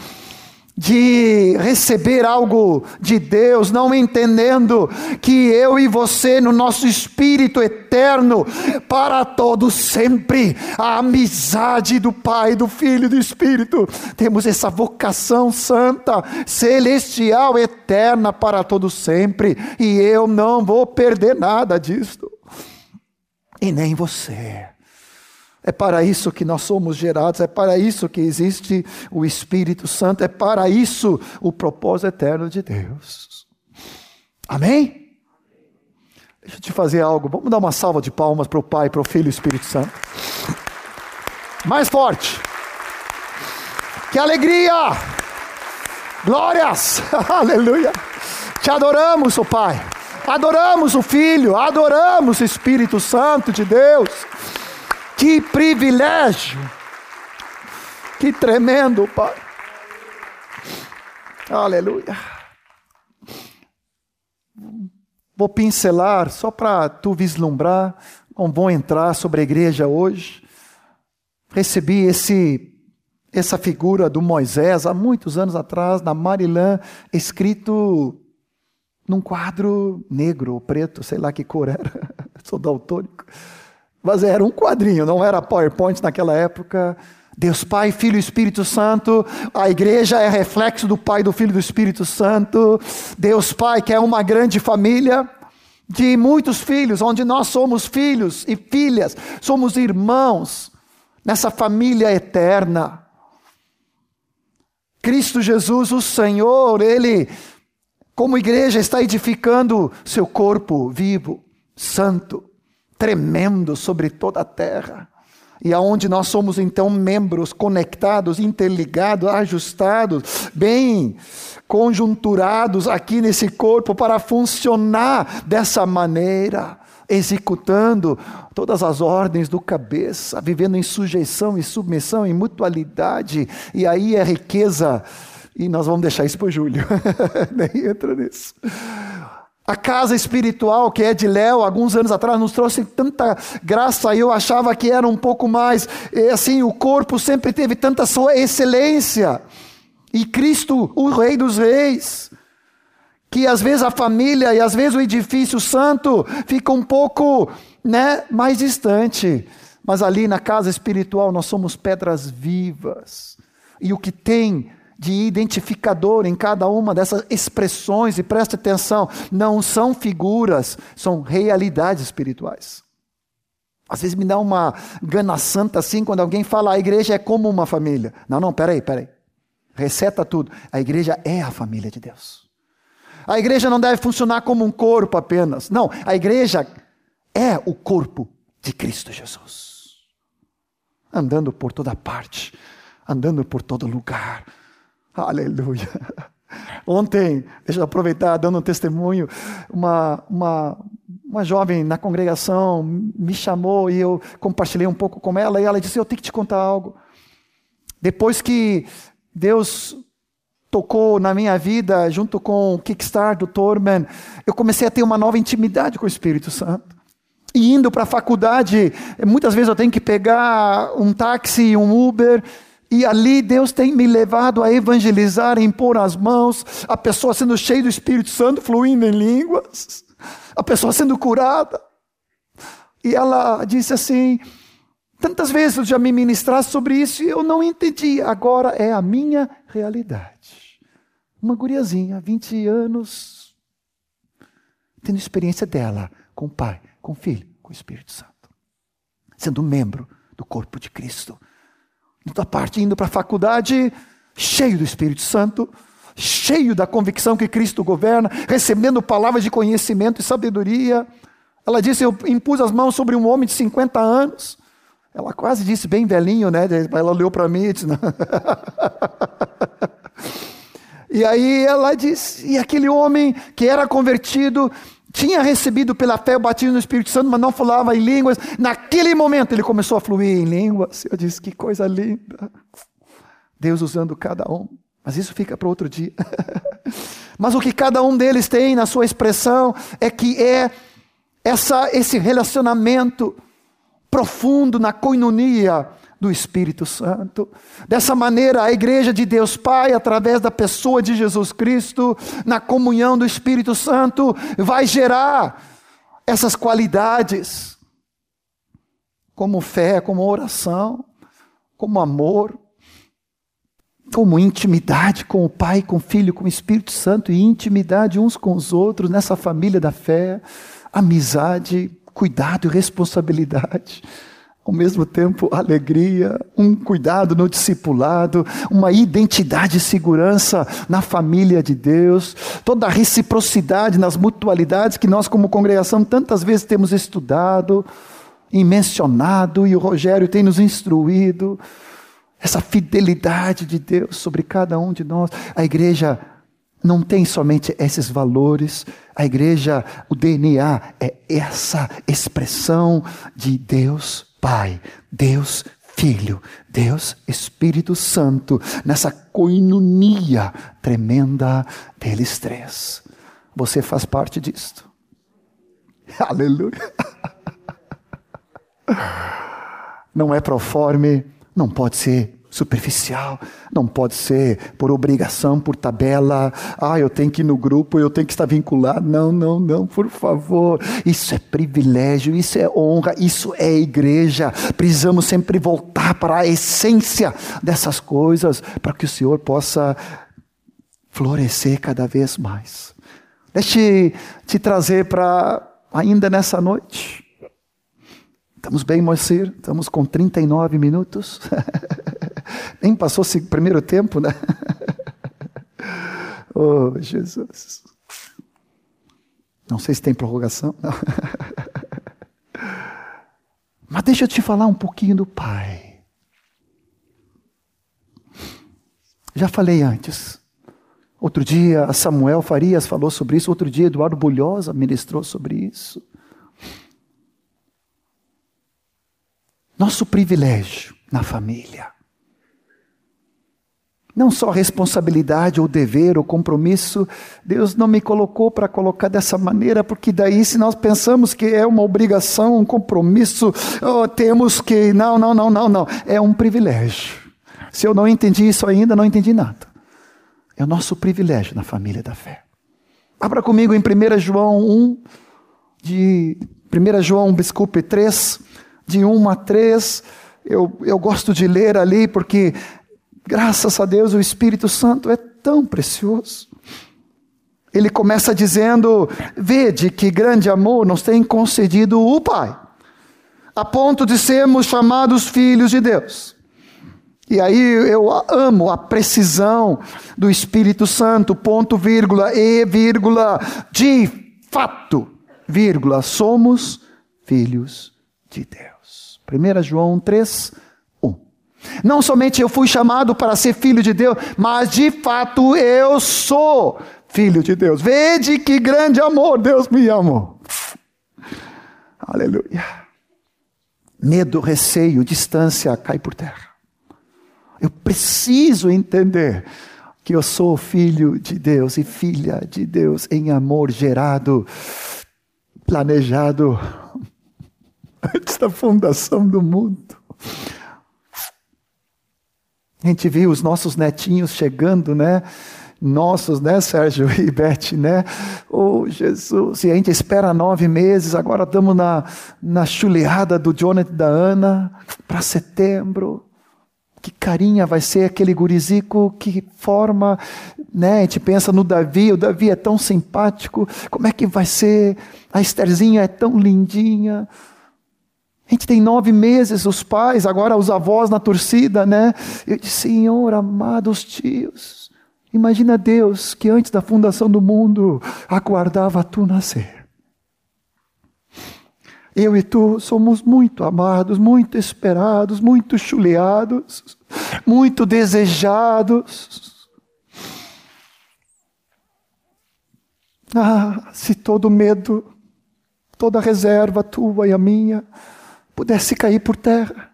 de receber algo de Deus, não entendendo que eu e você, no nosso espírito eterno, para todos sempre, a amizade do Pai, do Filho e do Espírito, temos essa vocação santa, celestial, eterna para todos sempre, e eu não vou perder nada disto, e nem você. É para isso que nós somos gerados, é para isso que existe o Espírito Santo, é para isso o propósito eterno de Deus. Amém? Deixa eu te fazer algo. Vamos dar uma salva de palmas para o Pai, para o Filho e o Espírito Santo. Mais forte. Que alegria! Glórias! [laughs] Aleluia! Te adoramos, o Pai. Adoramos o Filho, adoramos o Espírito Santo de Deus. Que privilégio! Que tremendo, Pai. Aleluia. Vou pincelar só para tu vislumbrar. Não vou entrar sobre a igreja hoje. Recebi esse essa figura do Moisés há muitos anos atrás na Marilã, escrito num quadro negro ou preto, sei lá que cor era. [laughs] Sou daltônico. Mas era um quadrinho, não era PowerPoint naquela época. Deus Pai, Filho e Espírito Santo. A igreja é reflexo do Pai, do Filho e do Espírito Santo. Deus Pai, que é uma grande família de muitos filhos, onde nós somos filhos e filhas, somos irmãos nessa família eterna. Cristo Jesus, o Senhor, Ele, como igreja, está edificando seu corpo vivo, santo, tremendo sobre toda a terra. E aonde nós somos então membros conectados, interligados, ajustados, bem conjunturados aqui nesse corpo para funcionar dessa maneira, executando todas as ordens do cabeça, vivendo em sujeição e submissão, em mutualidade, e aí é riqueza. E nós vamos deixar isso para o Júlio, [laughs] nem entra nisso. A casa espiritual que é de Léo, alguns anos atrás, nos trouxe tanta graça e eu achava que era um pouco mais, assim, o corpo sempre teve tanta sua excelência. E Cristo, o Rei dos Reis, que às vezes a família e às vezes o edifício santo fica um pouco, né, mais distante. Mas ali na casa espiritual nós somos pedras vivas. E o que tem de identificador em cada uma dessas expressões, e preste atenção, não são figuras, são realidades espirituais. Às vezes me dá uma gana santa assim quando alguém fala a igreja é como uma família. Não, não, peraí, peraí. Receta tudo. A igreja é a família de Deus. A igreja não deve funcionar como um corpo apenas. Não, a igreja é o corpo de Cristo Jesus. Andando por toda parte, andando por todo lugar. Aleluia. Ontem, deixa eu aproveitar dando um testemunho, uma, uma, uma jovem na congregação me chamou e eu compartilhei um pouco com ela e ela disse: Eu tenho que te contar algo. Depois que Deus tocou na minha vida, junto com o Kickstart do Torman, eu comecei a ter uma nova intimidade com o Espírito Santo. E indo para a faculdade, muitas vezes eu tenho que pegar um táxi, um Uber, e ali Deus tem me levado a evangelizar, a impor as mãos, a pessoa sendo cheia do Espírito Santo, fluindo em línguas, a pessoa sendo curada. E ela disse assim: tantas vezes eu já me ministraste sobre isso e eu não entendi, agora é a minha realidade. Uma guriazinha, 20 anos, tendo experiência dela com o Pai, com o Filho, com o Espírito Santo, sendo membro do corpo de Cristo da parte indo para a faculdade, cheio do Espírito Santo, cheio da convicção que Cristo governa, recebendo palavras de conhecimento e sabedoria. Ela disse: Eu impus as mãos sobre um homem de 50 anos. Ela quase disse, bem velhinho, né? Ela olhou para mim e disse. [laughs] E aí ela disse, e aquele homem que era convertido, tinha recebido pela fé o batismo no Espírito Santo, mas não falava em línguas. Naquele momento ele começou a fluir em línguas. Eu disse: que coisa linda. Deus usando cada um. Mas isso fica para outro dia. [laughs] mas o que cada um deles tem na sua expressão é que é essa, esse relacionamento profundo na coinonia do Espírito Santo. Dessa maneira, a igreja de Deus Pai, através da pessoa de Jesus Cristo, na comunhão do Espírito Santo, vai gerar essas qualidades, como fé, como oração, como amor, como intimidade com o Pai, com o Filho, com o Espírito Santo e intimidade uns com os outros nessa família da fé, amizade, cuidado e responsabilidade ao mesmo tempo alegria, um cuidado no discipulado, uma identidade e segurança na família de Deus, toda a reciprocidade nas mutualidades que nós, como congregação, tantas vezes temos estudado e mencionado, e o Rogério tem nos instruído, essa fidelidade de Deus sobre cada um de nós. A igreja não tem somente esses valores, a igreja, o DNA é essa expressão de Deus Pai, Deus Filho, Deus Espírito Santo, nessa coinonia tremenda deles três. Você faz parte disto. [laughs] Aleluia. Não é proforme, não pode ser superficial, não pode ser por obrigação, por tabela. Ah, eu tenho que ir no grupo, eu tenho que estar vinculado. Não, não, não, por favor. Isso é privilégio, isso é honra, isso é igreja. Precisamos sempre voltar para a essência dessas coisas para que o Senhor possa florescer cada vez mais. Deixa eu te trazer para ainda nessa noite. Estamos bem, Moacir? Estamos com 39 minutos. [laughs] Nem passou o primeiro tempo, né? [laughs] oh, Jesus. Não sei se tem prorrogação. Não. [laughs] Mas deixa eu te falar um pouquinho do Pai. Já falei antes. Outro dia, Samuel Farias falou sobre isso. Outro dia, Eduardo Bulhosa ministrou sobre isso. Nosso privilégio na família não só responsabilidade ou dever ou compromisso, Deus não me colocou para colocar dessa maneira, porque daí se nós pensamos que é uma obrigação, um compromisso, oh, temos que. Não, não, não, não, não. É um privilégio. Se eu não entendi isso ainda, não entendi nada. É o nosso privilégio na família da fé. Abra comigo em 1 João 1, de 1 João, desculpe, 3, de 1 a 3. Eu, eu gosto de ler ali porque Graças a Deus, o Espírito Santo é tão precioso. Ele começa dizendo: Vede que grande amor nos tem concedido o Pai, a ponto de sermos chamados filhos de Deus. E aí eu amo a precisão do Espírito Santo, ponto, vírgula, e, vírgula, de fato, vírgula, somos filhos de Deus. 1 João 3, 1. Não somente eu fui chamado para ser filho de Deus, mas de fato eu sou filho de Deus. Vede que grande amor Deus me amou. Aleluia. Medo, receio, distância cai por terra. Eu preciso entender que eu sou filho de Deus e filha de Deus em amor gerado, planejado [laughs] antes da fundação do mundo. A gente viu os nossos netinhos chegando, né? Nossos, né, Sérgio [laughs] e Beth, né? Oh, Jesus! E a gente espera nove meses, agora estamos na, na chuleada do Jonathan e da Ana para setembro que carinha vai ser aquele gurizico, que forma, né? A gente pensa no Davi, o Davi é tão simpático, como é que vai ser? A Estherzinha é tão lindinha. A gente tem nove meses, os pais, agora os avós na torcida, né? Eu disse, Senhor, amados tios, imagina Deus que antes da fundação do mundo aguardava tu nascer. Eu e tu somos muito amados, muito esperados, muito chuleados, muito desejados. Ah, se todo medo, toda reserva tua e a minha pudesse cair por terra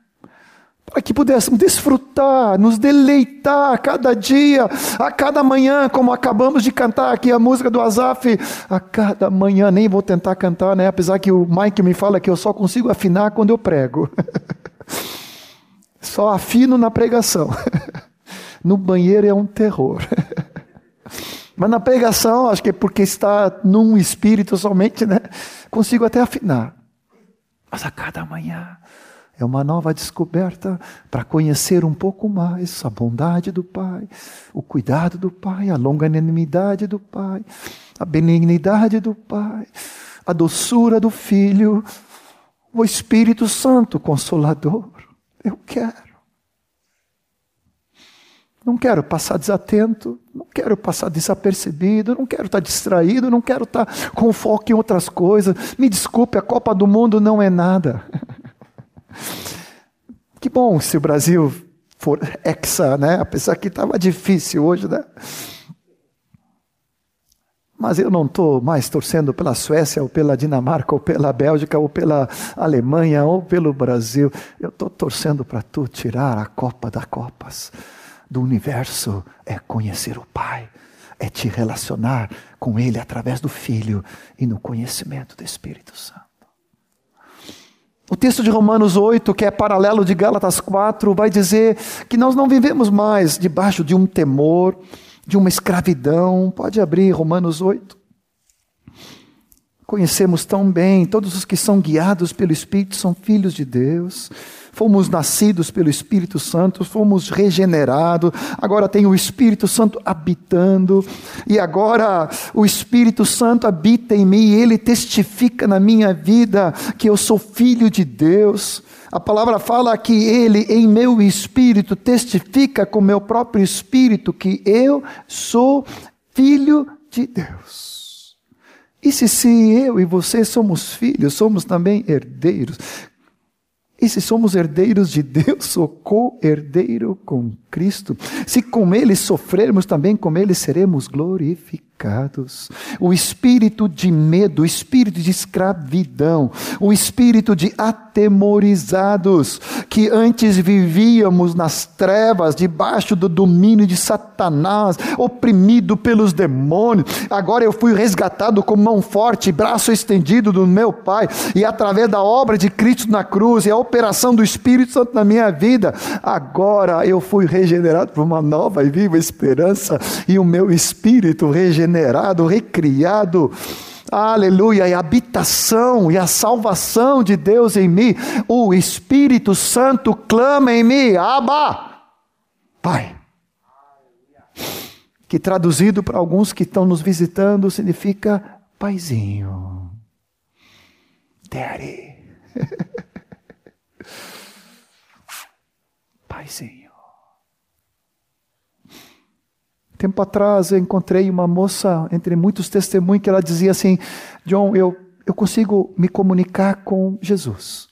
para que pudéssemos desfrutar, nos deleitar a cada dia, a cada manhã, como acabamos de cantar aqui a música do Azaf, a cada manhã, nem vou tentar cantar, né? apesar que o Mike me fala que eu só consigo afinar quando eu prego. [laughs] só afino na pregação. [laughs] no banheiro é um terror. [laughs] Mas na pregação, acho que é porque está num espírito somente, né? Consigo até afinar. Mas a cada manhã é uma nova descoberta para conhecer um pouco mais a bondade do Pai, o cuidado do Pai, a longanimidade do Pai, a benignidade do Pai, a doçura do Filho, o Espírito Santo Consolador. Eu quero. Não quero passar desatento, não quero passar desapercebido, não quero estar distraído, não quero estar com foco em outras coisas. Me desculpe, a Copa do Mundo não é nada. [laughs] Que bom se o Brasil for hexa, né? Apesar que estava difícil hoje, né? Mas eu não estou mais torcendo pela Suécia, ou pela Dinamarca, ou pela Bélgica, ou pela Alemanha, ou pelo Brasil. Eu estou torcendo para tu tirar a Copa das Copas do universo. É conhecer o Pai, é te relacionar com Ele através do Filho e no conhecimento do Espírito Santo. O texto de Romanos 8, que é paralelo de Gálatas 4, vai dizer que nós não vivemos mais debaixo de um temor, de uma escravidão. Pode abrir Romanos 8. Conhecemos tão bem, todos os que são guiados pelo Espírito são filhos de Deus fomos nascidos pelo Espírito Santo, fomos regenerados, agora tem o Espírito Santo habitando, e agora o Espírito Santo habita em mim, e ele testifica na minha vida que eu sou filho de Deus. A palavra fala que ele, em meu espírito, testifica com meu próprio espírito que eu sou filho de Deus. E se, se eu e você somos filhos, somos também herdeiros. E se somos herdeiros de Deus, sou co-herdeiro com Cristo. Se com Ele sofrermos, também com Ele seremos glorificados pecados, o espírito de medo, o espírito de escravidão, o espírito de atemorizados, que antes vivíamos nas trevas, debaixo do domínio de Satanás, oprimido pelos demônios. Agora eu fui resgatado com mão forte, braço estendido do meu Pai, e através da obra de Cristo na cruz e a operação do Espírito Santo na minha vida, agora eu fui regenerado por uma nova e viva esperança, e o meu espírito regenerado regenerado, recriado. Aleluia, e a habitação e a salvação de Deus em mim. O Espírito Santo clama em mim, Abba, Pai. Que traduzido para alguns que estão nos visitando significa Paizinho. Daddy. [laughs] Paizinho. Tempo atrás eu encontrei uma moça, entre muitos testemunhos, que ela dizia assim: John, eu, eu consigo me comunicar com Jesus.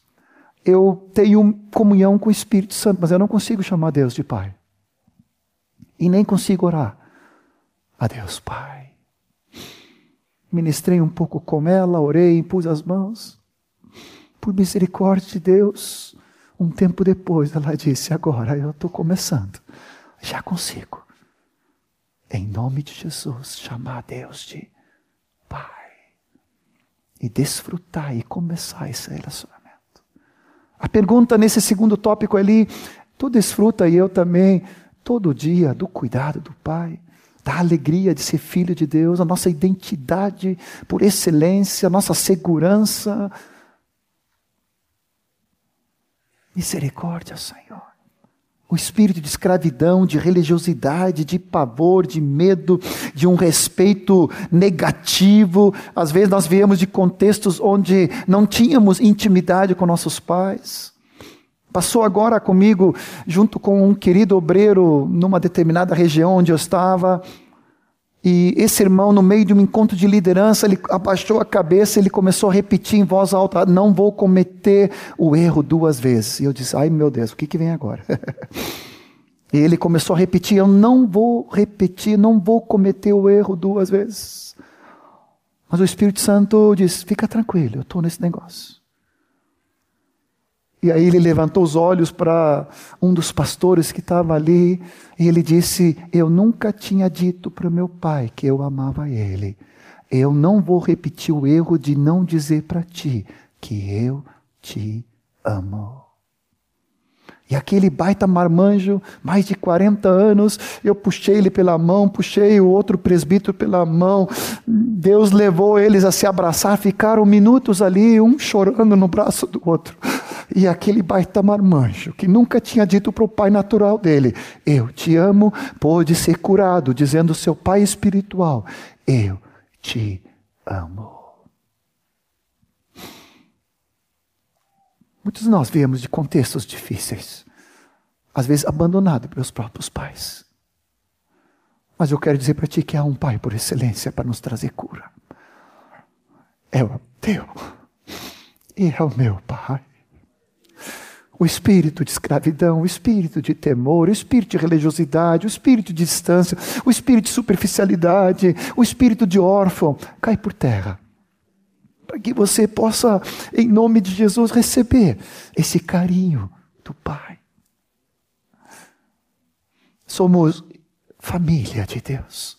Eu tenho comunhão com o Espírito Santo, mas eu não consigo chamar Deus de Pai. E nem consigo orar a Deus Pai. Ministrei um pouco com ela, orei, impus as mãos. Por misericórdia de Deus, um tempo depois ela disse: Agora eu estou começando, já consigo em nome de Jesus, chamar Deus de Pai e desfrutar e começar esse relacionamento. A pergunta nesse segundo tópico ali, tu desfruta e eu também, todo dia, do cuidado do Pai, da alegria de ser filho de Deus, a nossa identidade por excelência, a nossa segurança. Misericórdia, Senhor o espírito de escravidão, de religiosidade, de pavor, de medo, de um respeito negativo. Às vezes nós viemos de contextos onde não tínhamos intimidade com nossos pais. Passou agora comigo, junto com um querido obreiro, numa determinada região onde eu estava, e esse irmão, no meio de um encontro de liderança, ele abaixou a cabeça, ele começou a repetir em voz alta: Não vou cometer o erro duas vezes. E eu disse: Ai meu Deus, o que, que vem agora? [laughs] e ele começou a repetir: Eu não vou repetir, não vou cometer o erro duas vezes. Mas o Espírito Santo disse: Fica tranquilo, eu estou nesse negócio. E aí ele levantou os olhos para um dos pastores que estava ali e ele disse: Eu nunca tinha dito para meu pai que eu amava ele. Eu não vou repetir o erro de não dizer para ti que eu te amo. E aquele baita marmanjo, mais de 40 anos, eu puxei ele pela mão, puxei o outro presbítero pela mão. Deus levou eles a se abraçar, ficaram minutos ali, um chorando no braço do outro. E aquele baita marmanjo, que nunca tinha dito para o pai natural dele: Eu te amo, pôde ser curado, dizendo seu pai espiritual: Eu te amo. Muitos de nós viemos de contextos difíceis, às vezes abandonado pelos próprios pais. Mas eu quero dizer para ti que há um pai por excelência para nos trazer cura. É o teu e é o meu pai o espírito de escravidão, o espírito de temor, o espírito de religiosidade, o espírito de distância, o espírito de superficialidade, o espírito de órfão, cai por terra. Para que você possa, em nome de Jesus, receber esse carinho do Pai. Somos família de Deus.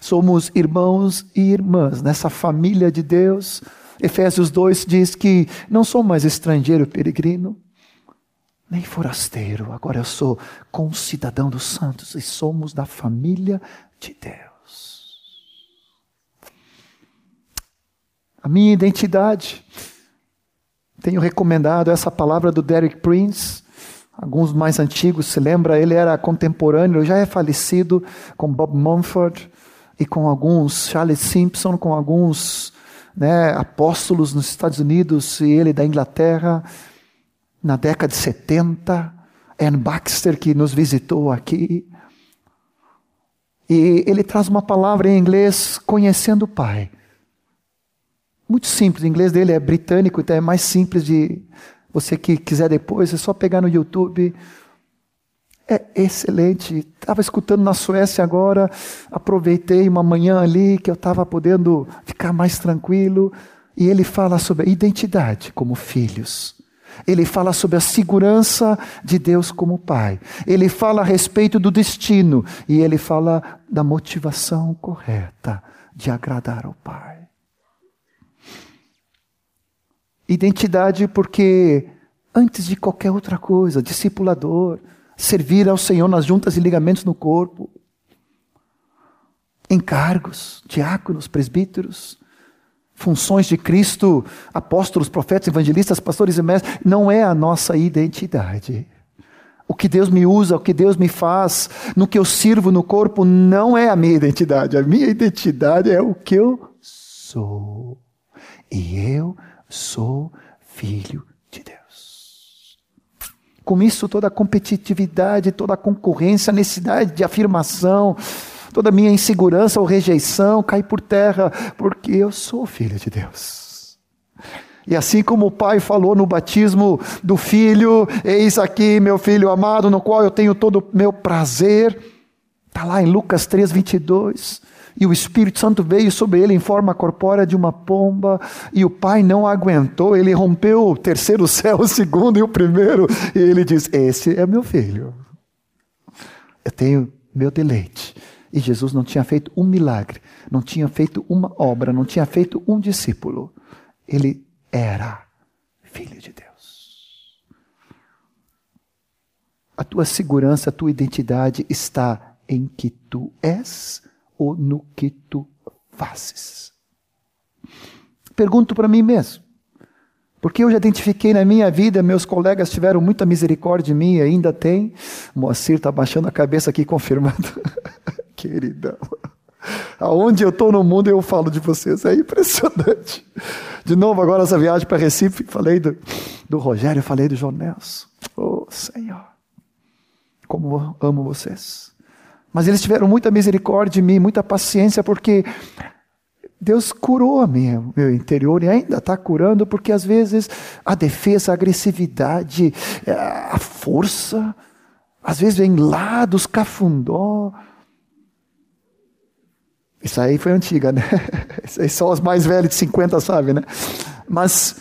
Somos irmãos e irmãs nessa família de Deus. Efésios 2 diz que não sou mais estrangeiro peregrino, nem forasteiro, agora eu sou concidadão dos santos e somos da família de Deus. A minha identidade, tenho recomendado essa palavra do Derek Prince, alguns mais antigos se lembra, ele era contemporâneo, já é falecido com Bob Mumford e com alguns, Charles Simpson, com alguns né, apóstolos nos Estados Unidos e ele da Inglaterra na década de 70, Ann Baxter, que nos visitou aqui. E ele traz uma palavra em inglês, conhecendo o Pai. Muito simples, o inglês dele é britânico, então é mais simples de. Você que quiser depois, é só pegar no YouTube. É excelente. Estava escutando na Suécia agora, aproveitei uma manhã ali que eu estava podendo ficar mais tranquilo. E ele fala sobre identidade como filhos. Ele fala sobre a segurança de Deus como Pai. Ele fala a respeito do destino. E ele fala da motivação correta de agradar ao Pai. Identidade, porque antes de qualquer outra coisa, discipulador, servir ao Senhor nas juntas e ligamentos no corpo, encargos, diáconos, presbíteros, funções de Cristo, apóstolos, profetas, evangelistas, pastores e mestres, não é a nossa identidade. O que Deus me usa, o que Deus me faz, no que eu sirvo no corpo, não é a minha identidade. A minha identidade é o que eu sou. E eu sou filho de Deus. Com isso, toda a competitividade, toda a concorrência, a necessidade de afirmação, toda minha insegurança ou rejeição cai por terra, porque eu sou filho de Deus. E assim como o pai falou no batismo do filho, eis aqui meu filho amado, no qual eu tenho todo o meu prazer, está lá em Lucas 3, 22 e o Espírito Santo veio sobre ele em forma corpórea de uma pomba, e o pai não aguentou, ele rompeu o terceiro [laughs] céu, o segundo e o primeiro, e ele diz: Esse é meu filho. Eu tenho meu deleite. E Jesus não tinha feito um milagre, não tinha feito uma obra, não tinha feito um discípulo. Ele era filho de Deus. A tua segurança, a tua identidade está em que tu és ou no que tu fazes. Pergunto para mim mesmo. Porque eu já identifiquei na minha vida, meus colegas tiveram muita misericórdia de mim, ainda tem. Moacir está baixando a cabeça aqui, confirmando. [laughs] Queridão. Aonde eu estou no mundo, eu falo de vocês. É impressionante. De novo, agora essa viagem para Recife, falei do, do Rogério, falei do João Nelson. Oh, Senhor, como amo vocês. Mas eles tiveram muita misericórdia de mim, muita paciência, porque Deus curou a minha, meu interior e ainda está curando, porque às vezes a defesa, a agressividade, é, a força, às vezes vem lá dos cafundó. Isso aí foi antiga, né? [laughs] Isso aí só os mais velhos de 50 sabem, né? Mas,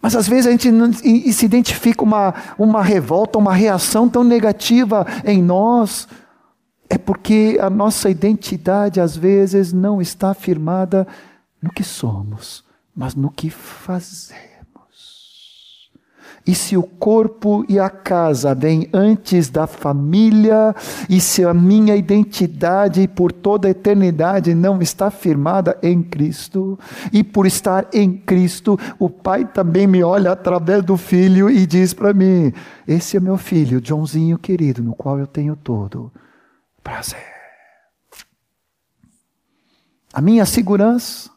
mas às vezes a gente não, e, e se identifica uma, uma revolta, uma reação tão negativa em nós é porque a nossa identidade às vezes não está firmada no que somos, mas no que fazemos. E se o corpo e a casa vêm antes da família, e se a minha identidade por toda a eternidade não está firmada em Cristo, e por estar em Cristo, o Pai também me olha através do Filho e diz para mim: Esse é meu filho, Joãozinho querido, no qual eu tenho todo prazer. A minha segurança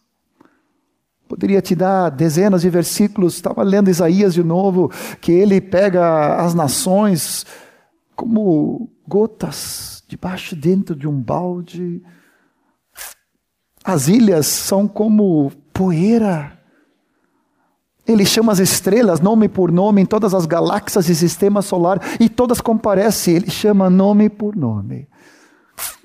poderia te dar dezenas de versículos. Estava lendo Isaías de novo, que ele pega as nações como gotas debaixo dentro de um balde. As ilhas são como poeira. Ele chama as estrelas nome por nome em todas as galáxias e sistema solar e todas comparecem. Ele chama nome por nome.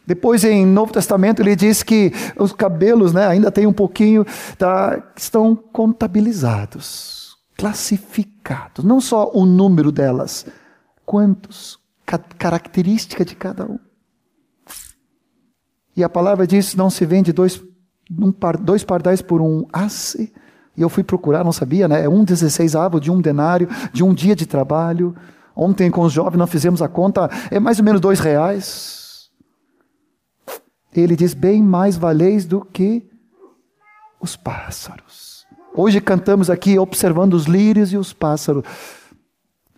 Depois, em Novo Testamento, ele diz que os cabelos né, ainda tem um pouquinho, tá, estão contabilizados, classificados. Não só o número delas, quantos, ca característica de cada um. E a palavra diz: não se vende dois, um par, dois pardais por um asse. E eu fui procurar, não sabia, né? É um dezesseisavo de um denário, de um dia de trabalho. Ontem, com os jovens, nós fizemos a conta, é mais ou menos dois reais ele diz: bem mais valeis do que os pássaros. Hoje cantamos aqui observando os lírios e os pássaros.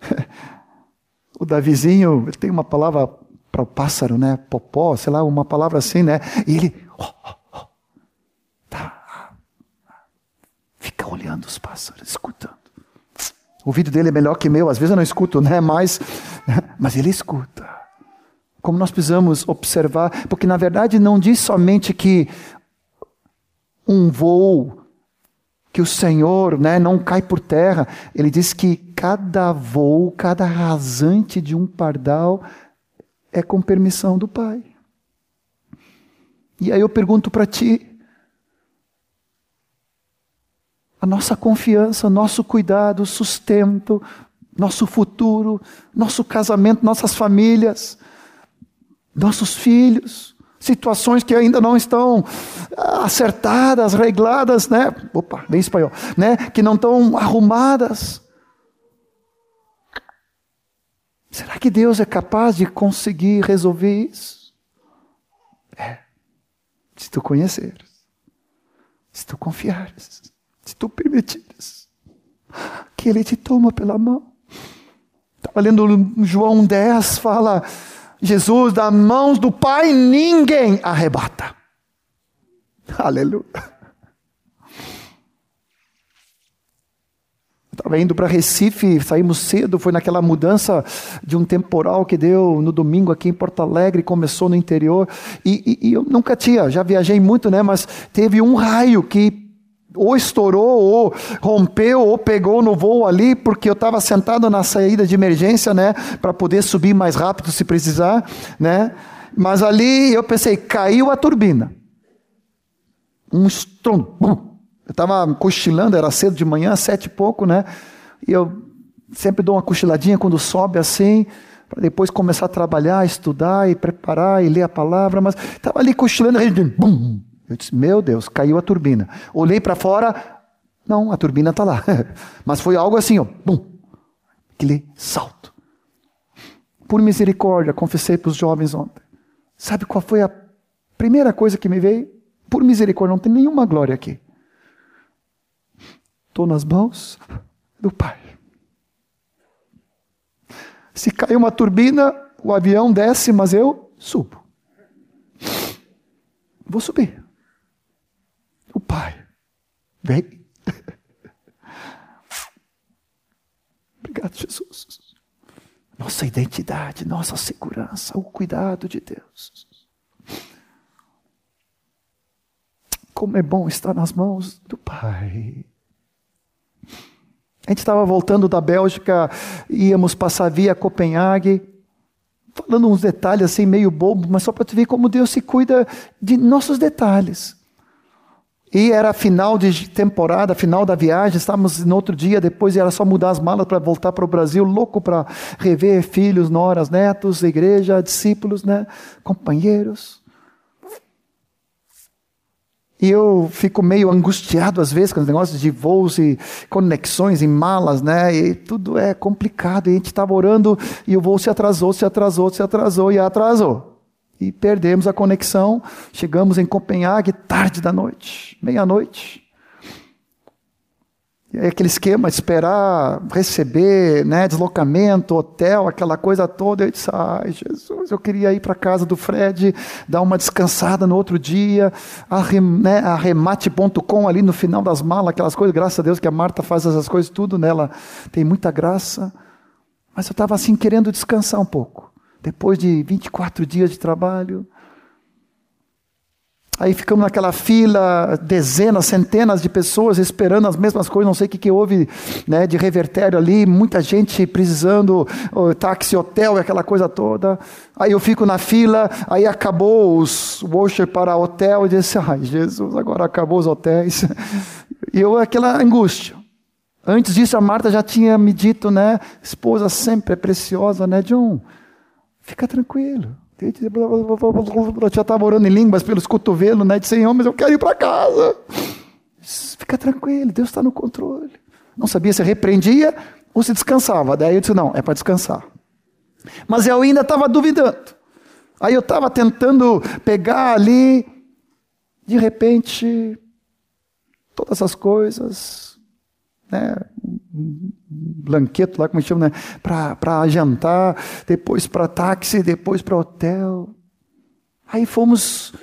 [laughs] o Davizinho ele tem uma palavra para o pássaro, né? Popó, sei lá, uma palavra assim, né? E ele oh, oh, oh, tá, fica olhando os pássaros, escutando. O ouvido dele é melhor que meu, às vezes eu não escuto, né? Mas, [laughs] mas ele escuta como nós precisamos observar, porque na verdade não diz somente que um voo, que o Senhor né, não cai por terra, ele diz que cada voo, cada rasante de um pardal é com permissão do Pai. E aí eu pergunto para ti, a nossa confiança, nosso cuidado, sustento, nosso futuro, nosso casamento, nossas famílias, nossos filhos, situações que ainda não estão acertadas, regladas, né? Opa, bem espanhol, né? Que não estão arrumadas. Será que Deus é capaz de conseguir resolver isso? É. Se tu conheceres, se tu confiares, se tu permitires, que Ele te toma pela mão. Estava lendo João 10, fala Jesus, das mãos do Pai, ninguém arrebata. [laughs] Aleluia. Estava indo para Recife, saímos cedo, foi naquela mudança de um temporal que deu no domingo aqui em Porto Alegre, começou no interior. E, e, e eu nunca tinha, já viajei muito, né? Mas teve um raio que ou estourou, ou rompeu, ou pegou no voo ali, porque eu estava sentado na saída de emergência, né? Para poder subir mais rápido se precisar, né? Mas ali eu pensei, caiu a turbina. Um estrondo. Eu estava cochilando, era cedo de manhã, sete e pouco, né? E eu sempre dou uma cochiladinha quando sobe assim, para depois começar a trabalhar, estudar e preparar e ler a palavra, mas estava ali cochilando, aí, bum! Eu disse, meu Deus, caiu a turbina. Olhei para fora, não, a turbina está lá. [laughs] mas foi algo assim, ó, bum! Aquele salto. Por misericórdia, confessei para os jovens ontem. Sabe qual foi a primeira coisa que me veio? Por misericórdia, não tem nenhuma glória aqui. Estou nas mãos do Pai. Se cair uma turbina, o avião desce, mas eu subo. Vou subir. O Pai vem. Obrigado, Jesus. Nossa identidade, nossa segurança, o cuidado de Deus. Como é bom estar nas mãos do Pai. A gente estava voltando da Bélgica, íamos passar via Copenhague, falando uns detalhes assim meio bobo, mas só para tu ver como Deus se cuida de nossos detalhes. E era final de temporada, final da viagem, estávamos no outro dia, depois era só mudar as malas para voltar para o Brasil, louco para rever filhos, noras, netos, igreja, discípulos, né, companheiros. E eu fico meio angustiado às vezes com os negócios de voos e conexões em malas, né? E tudo é complicado. E a gente estava orando e o voo se atrasou, se atrasou, se atrasou e atrasou. E perdemos a conexão. Chegamos em Copenhague tarde da noite, meia-noite. E aí aquele esquema, esperar, receber, né, deslocamento, hotel, aquela coisa toda. Eu disse, ai Jesus, eu queria ir para a casa do Fred, dar uma descansada no outro dia, né, a remate.com ali no final das malas, aquelas coisas, graças a Deus que a Marta faz essas coisas tudo nela, tem muita graça. Mas eu estava assim querendo descansar um pouco. Depois de 24 dias de trabalho, Aí ficamos naquela fila, dezenas, centenas de pessoas esperando as mesmas coisas, não sei o que, que houve né, de revertério ali, muita gente precisando, táxi, hotel, aquela coisa toda. Aí eu fico na fila, aí acabou os voucher para hotel, e disse, ai Jesus, agora acabou os hotéis. [laughs] E eu, aquela angústia. Antes disso, a Marta já tinha me dito, né, esposa sempre é preciosa, né, John? Fica tranquilo. Já estava orando em línguas pelos cotovelos, né? De Senhor, mas eu quero ir para casa. Fica tranquilo, Deus está no controle. Não sabia se repreendia ou se descansava. Daí eu disse: não, é para descansar. Mas eu ainda estava duvidando. Aí eu estava tentando pegar ali, de repente, todas as coisas, né? blanqueto lá, como chama, né? para jantar, depois para táxi, depois para hotel. Aí fomos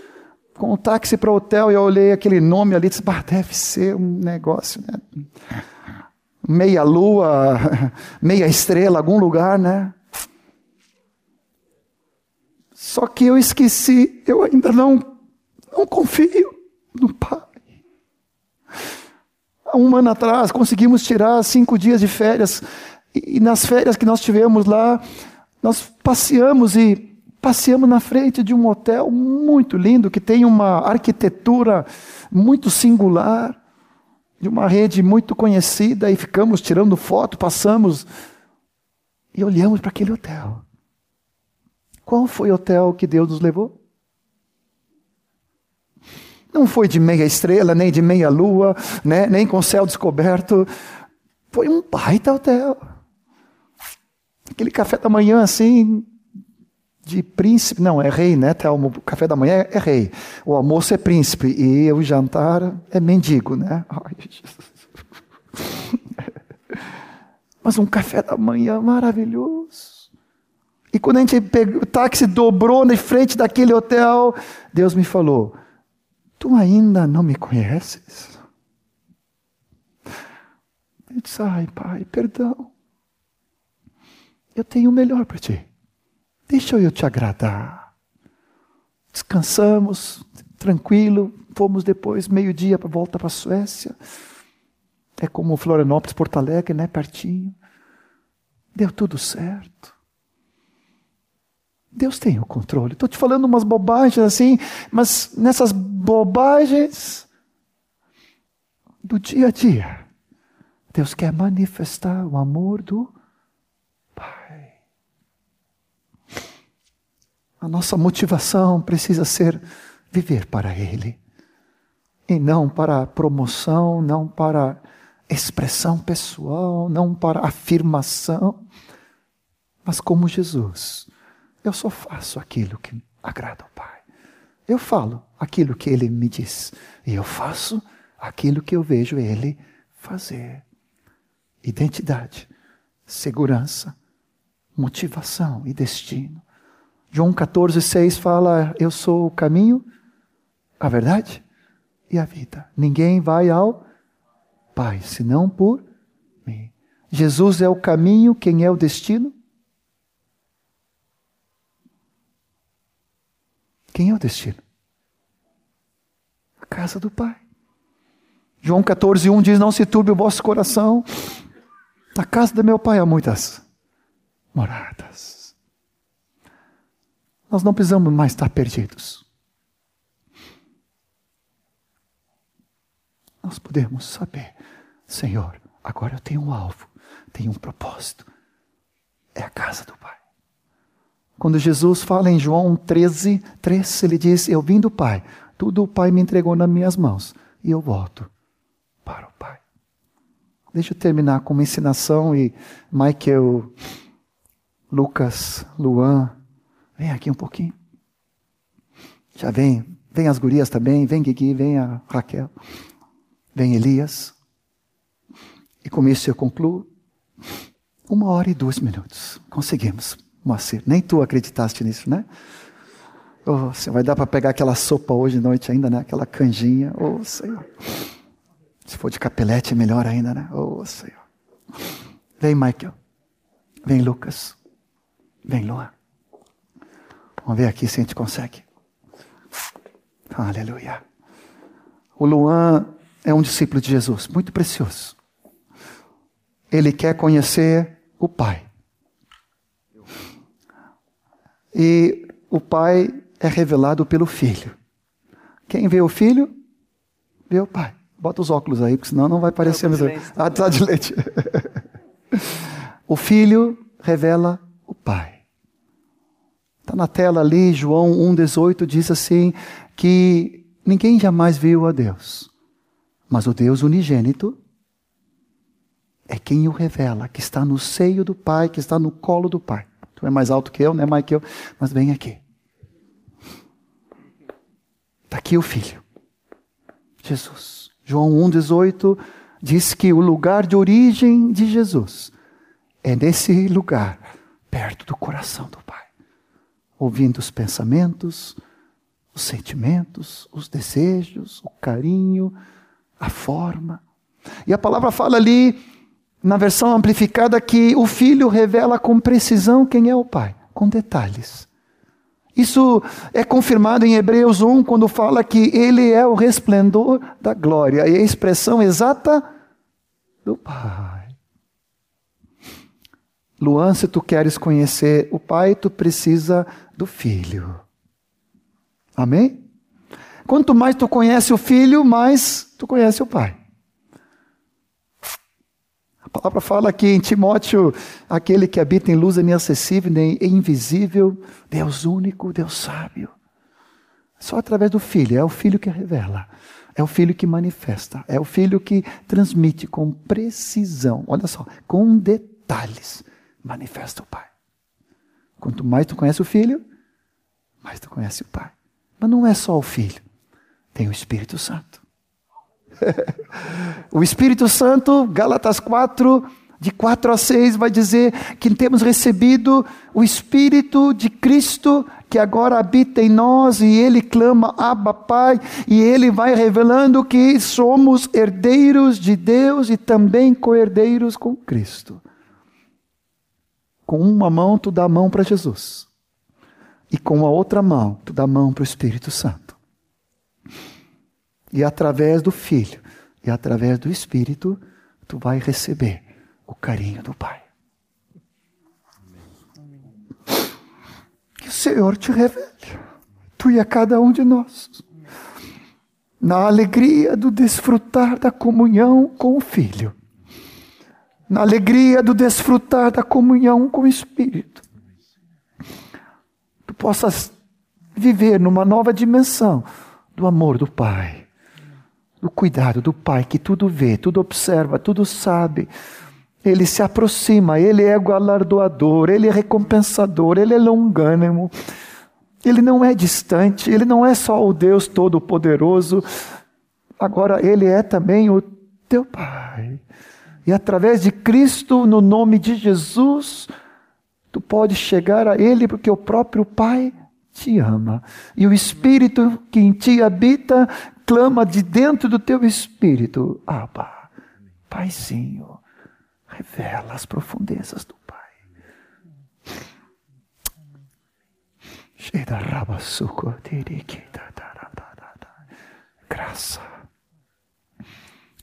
com o táxi para o hotel e eu olhei aquele nome ali e disse, bah, deve ser um negócio, né? Meia lua, [laughs] meia estrela, algum lugar, né? Só que eu esqueci, eu ainda não, não confio no Pai um ano atrás, conseguimos tirar cinco dias de férias. E, nas férias que nós tivemos lá, nós passeamos e passeamos na frente de um hotel muito lindo, que tem uma arquitetura muito singular, de uma rede muito conhecida, e ficamos tirando foto, passamos e olhamos para aquele hotel. Qual foi o hotel que Deus nos levou? Não foi de meia estrela, nem de meia lua, né? nem com céu descoberto. Foi um baita hotel. Aquele café da manhã assim, de príncipe. Não, é rei, né? O café da manhã é rei. O almoço é príncipe. E o jantar é mendigo, né? [laughs] Ai, Mas um café da manhã maravilhoso. E quando a gente pegou, o táxi dobrou na frente daquele hotel, Deus me falou: Tu ainda não me conheces? Eu diz: Ai, Pai, perdão. Eu tenho o melhor para ti. Deixa eu te agradar. Descansamos, tranquilo. Fomos depois, meio-dia, para volta para a Suécia. É como Florianópolis, Porto Alegre, né? Pertinho. Deu tudo certo. Deus tem o controle. Estou te falando umas bobagens assim, mas nessas bobagens do dia a dia, Deus quer manifestar o amor do Pai. A nossa motivação precisa ser viver para Ele, e não para promoção, não para expressão pessoal, não para afirmação, mas como Jesus eu só faço aquilo que agrada ao Pai. Eu falo aquilo que Ele me diz. E eu faço aquilo que eu vejo Ele fazer. Identidade, segurança, motivação e destino. João 14, 6 fala: Eu sou o caminho, a verdade e a vida. Ninguém vai ao Pai senão por mim. Jesus é o caminho, quem é o destino? Quem é o destino? A casa do Pai. João 14, 1 diz: Não se turbe o vosso coração. Na casa do meu Pai há muitas moradas. Nós não precisamos mais estar perdidos. Nós podemos saber, Senhor, agora eu tenho um alvo, tenho um propósito. É a casa do Pai. Quando Jesus fala em João 13, 3, ele diz: Eu vim do Pai, tudo o Pai me entregou nas minhas mãos, e eu volto para o Pai. Deixa eu terminar com uma ensinação e Michael, Lucas, Luan, vem aqui um pouquinho. Já vem, vem as gurias também, vem Guigui, vem a Raquel, vem Elias. E com isso eu concluo. Uma hora e dois minutos. Conseguimos. Moacir, nem tu acreditaste nisso, né? Oh, Senhor, vai dar para pegar aquela sopa hoje à noite ainda, né? Aquela canjinha. Oh, Senhor. Se for de capelete, é melhor ainda, né? Oh, Senhor. Vem, Michael. Vem, Lucas. Vem, Luan. Vamos ver aqui se a gente consegue. Aleluia. O Luan é um discípulo de Jesus, muito precioso. Ele quer conhecer o Pai. E o Pai é revelado pelo Filho. Quem vê o Filho, vê o Pai. Bota os óculos aí, porque senão não vai parecer. Mesmo. Ah, tá de leite. [laughs] o Filho revela o Pai. Está na tela ali, João 1,18 diz assim: que ninguém jamais viu a Deus, mas o Deus unigênito é quem o revela, que está no seio do Pai, que está no colo do Pai. Tu é mais alto que eu, é que eu, mas vem aqui. Está aqui o Filho, Jesus. João 1,18 diz que o lugar de origem de Jesus é nesse lugar, perto do coração do Pai, ouvindo os pensamentos, os sentimentos, os desejos, o carinho, a forma. E a palavra fala ali na versão amplificada, que o filho revela com precisão quem é o pai, com detalhes. Isso é confirmado em Hebreus 1, quando fala que ele é o resplendor da glória, e a expressão exata do Pai. Luan, se tu queres conhecer o Pai, tu precisa do Filho. Amém? Quanto mais tu conhece o Filho, mais tu conhece o Pai. Palavra fala que em Timóteo, aquele que habita em luz inacessível, nem invisível, Deus único, Deus sábio. Só através do Filho, é o Filho que revela, é o Filho que manifesta, é o Filho que transmite com precisão, olha só, com detalhes, manifesta o Pai. Quanto mais tu conhece o Filho, mais tu conhece o Pai. Mas não é só o Filho, tem o Espírito Santo [laughs] o Espírito Santo, Gálatas 4, de 4 a 6, vai dizer que temos recebido o Espírito de Cristo que agora habita em nós e ele clama Abba Pai e ele vai revelando que somos herdeiros de Deus e também co-herdeiros com Cristo. Com uma mão tu dá a mão para Jesus e com a outra mão tu dá a mão para o Espírito Santo. E através do Filho e através do Espírito tu vai receber o carinho do Pai. Que o Senhor te revele, tu e a cada um de nós, na alegria do desfrutar da comunhão com o Filho, na alegria do desfrutar da comunhão com o Espírito, tu possas viver numa nova dimensão do amor do Pai, do cuidado do Pai que tudo vê, tudo observa, tudo sabe ele se aproxima, ele é galardoador, ele é recompensador, ele é longânimo. Ele não é distante, ele não é só o Deus Todo-Poderoso, agora ele é também o teu Pai. E através de Cristo, no nome de Jesus, tu pode chegar a Ele, porque o próprio Pai te ama. E o Espírito que em ti habita clama de dentro do teu espírito: Abba, Paizinho revela as profundezas do Pai. Graça.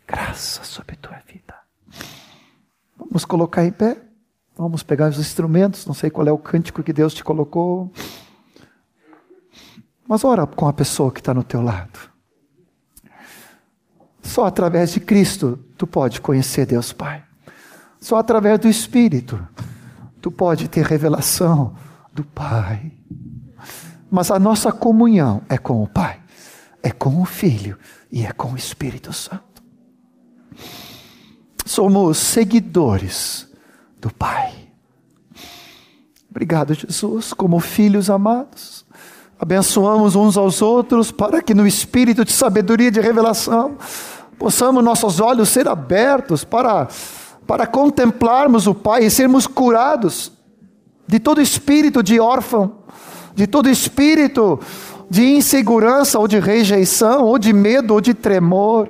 Graça sobre tua vida. Vamos colocar em pé. Vamos pegar os instrumentos. Não sei qual é o cântico que Deus te colocou. Mas ora com a pessoa que está no teu lado. Só através de Cristo tu pode conhecer Deus Pai. Só através do Espírito tu pode ter revelação do Pai. Mas a nossa comunhão é com o Pai, é com o Filho e é com o Espírito Santo. Somos seguidores do Pai. Obrigado, Jesus, como filhos amados. Abençoamos uns aos outros para que no espírito de sabedoria e de revelação possamos nossos olhos ser abertos para para contemplarmos o Pai e sermos curados de todo espírito de órfão, de todo espírito de insegurança ou de rejeição, ou de medo, ou de tremor,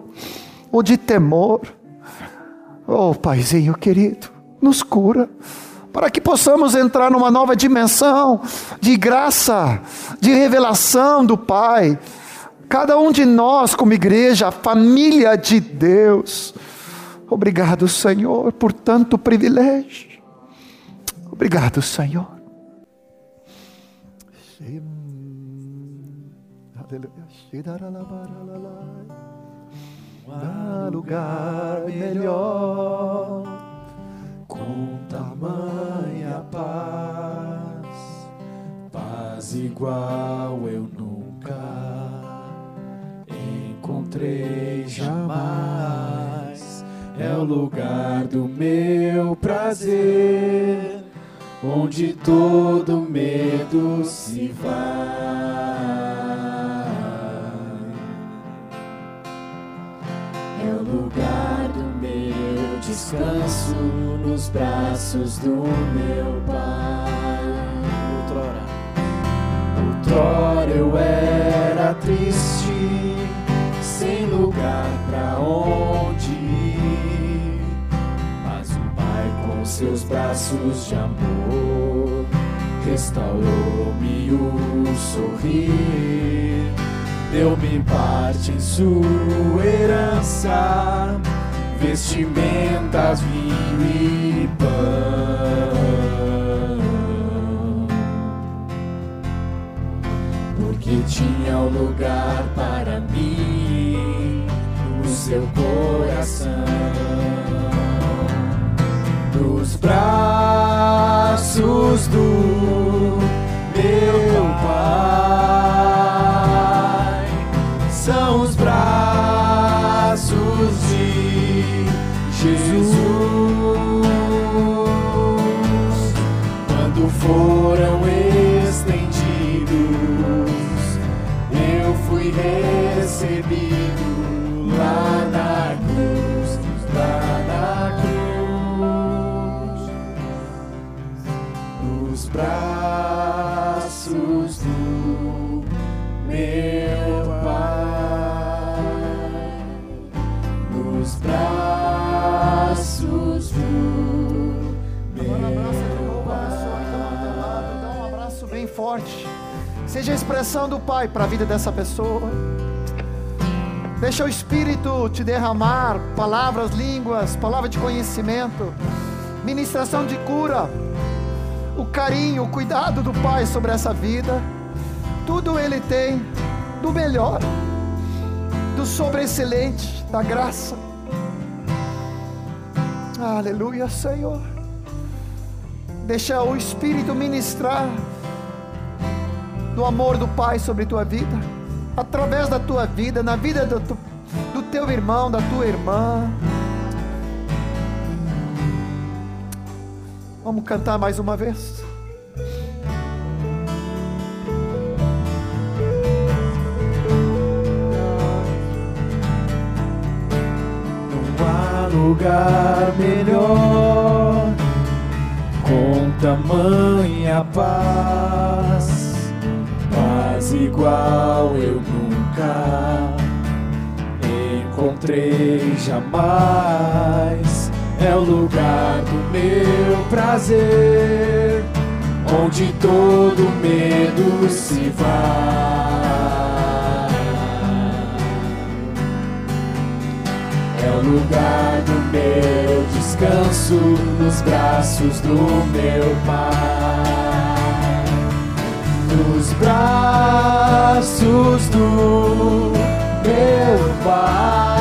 ou de temor. Oh, Paizinho querido, nos cura, para que possamos entrar numa nova dimensão de graça, de revelação do Pai. Cada um de nós, como igreja, família de Deus, Obrigado, Senhor, por tanto privilégio. Obrigado, Senhor. Há lugar melhor com tamanha paz, paz igual eu nunca encontrei jamais é o lugar do meu prazer, onde todo medo se vai. É o lugar do meu descanso nos braços do meu Pai. Outrora, outrora eu era triste, seus braços de amor, restaurou-me o sorrir, deu-me parte em sua herança, vestimentas, vinho e pão. Porque tinha um lugar para mim no seu coração braços do meu Pai. São os braços de Jesus. Quando foram estendidos, eu fui recebido forte. Seja a expressão do Pai para a vida dessa pessoa. Deixa o Espírito te derramar palavras, línguas, palavra de conhecimento, ministração de cura, o carinho, o cuidado do Pai sobre essa vida. Tudo Ele tem do melhor, do sobreexcelente, da graça. Aleluia, Senhor. Deixa o Espírito ministrar do amor do Pai sobre tua vida, através da tua vida, na vida do, do teu irmão, da tua irmã. Vamos cantar mais uma vez. Não há lugar melhor com tamanha paz, igual eu nunca encontrei jamais. É o lugar do meu prazer, onde todo medo se vai. É o lugar do meu descanso nos braços do meu Pai. Braços do meu Pai.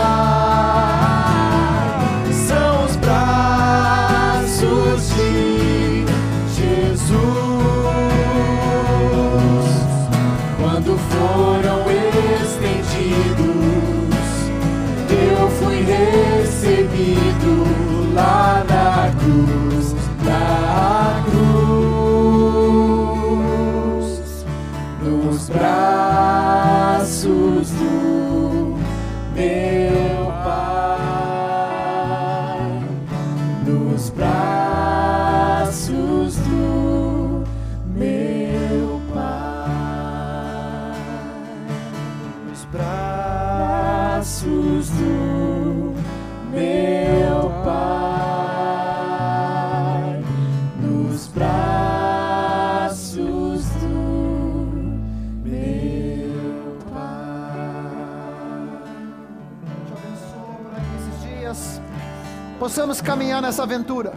Caminhar nessa aventura.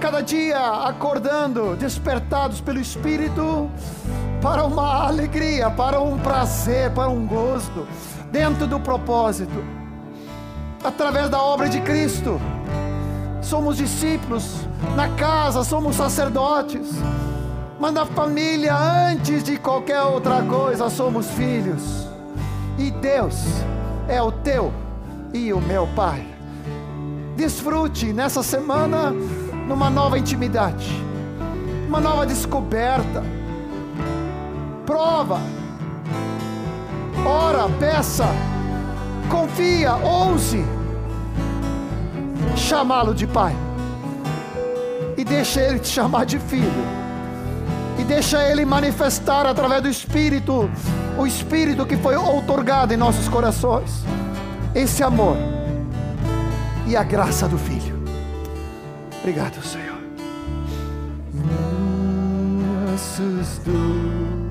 Cada dia acordando, despertados pelo Espírito para uma alegria, para um prazer, para um gosto, dentro do propósito, através da obra de Cristo. Somos discípulos, na casa somos sacerdotes, mas na família, antes de qualquer outra coisa, somos filhos. E Deus é o teu e o meu Pai. Desfrute nessa semana numa nova intimidade, uma nova descoberta. Prova, ora, peça, confia, ouse chamá-lo de Pai. E deixa Ele te chamar de filho. E deixa Ele manifestar através do Espírito, o Espírito que foi outorgado em nossos corações. Esse amor e a graça do Filho. Obrigado, Senhor. Braços do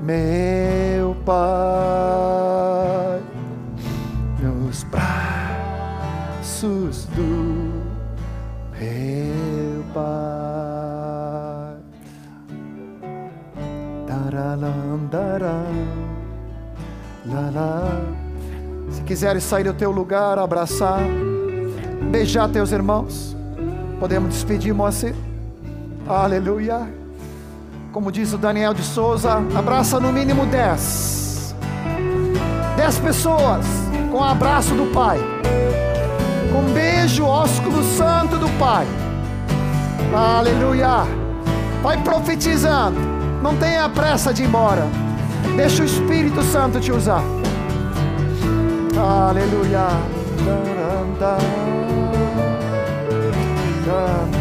meu Pai, nos braços do meu Pai. Taralam, daram, lalá. Se quiseres sair do teu lugar, abraçar, beijar teus irmãos, podemos despedir, Moacir. Aleluia. Como diz o Daniel de Souza, abraça no mínimo dez. Dez pessoas com o abraço do Pai. Com um beijo ósculo santo do Pai. Aleluia. Vai profetizando. Não tenha pressa de ir embora. Deixa o Espírito Santo te usar. Aleluia. time.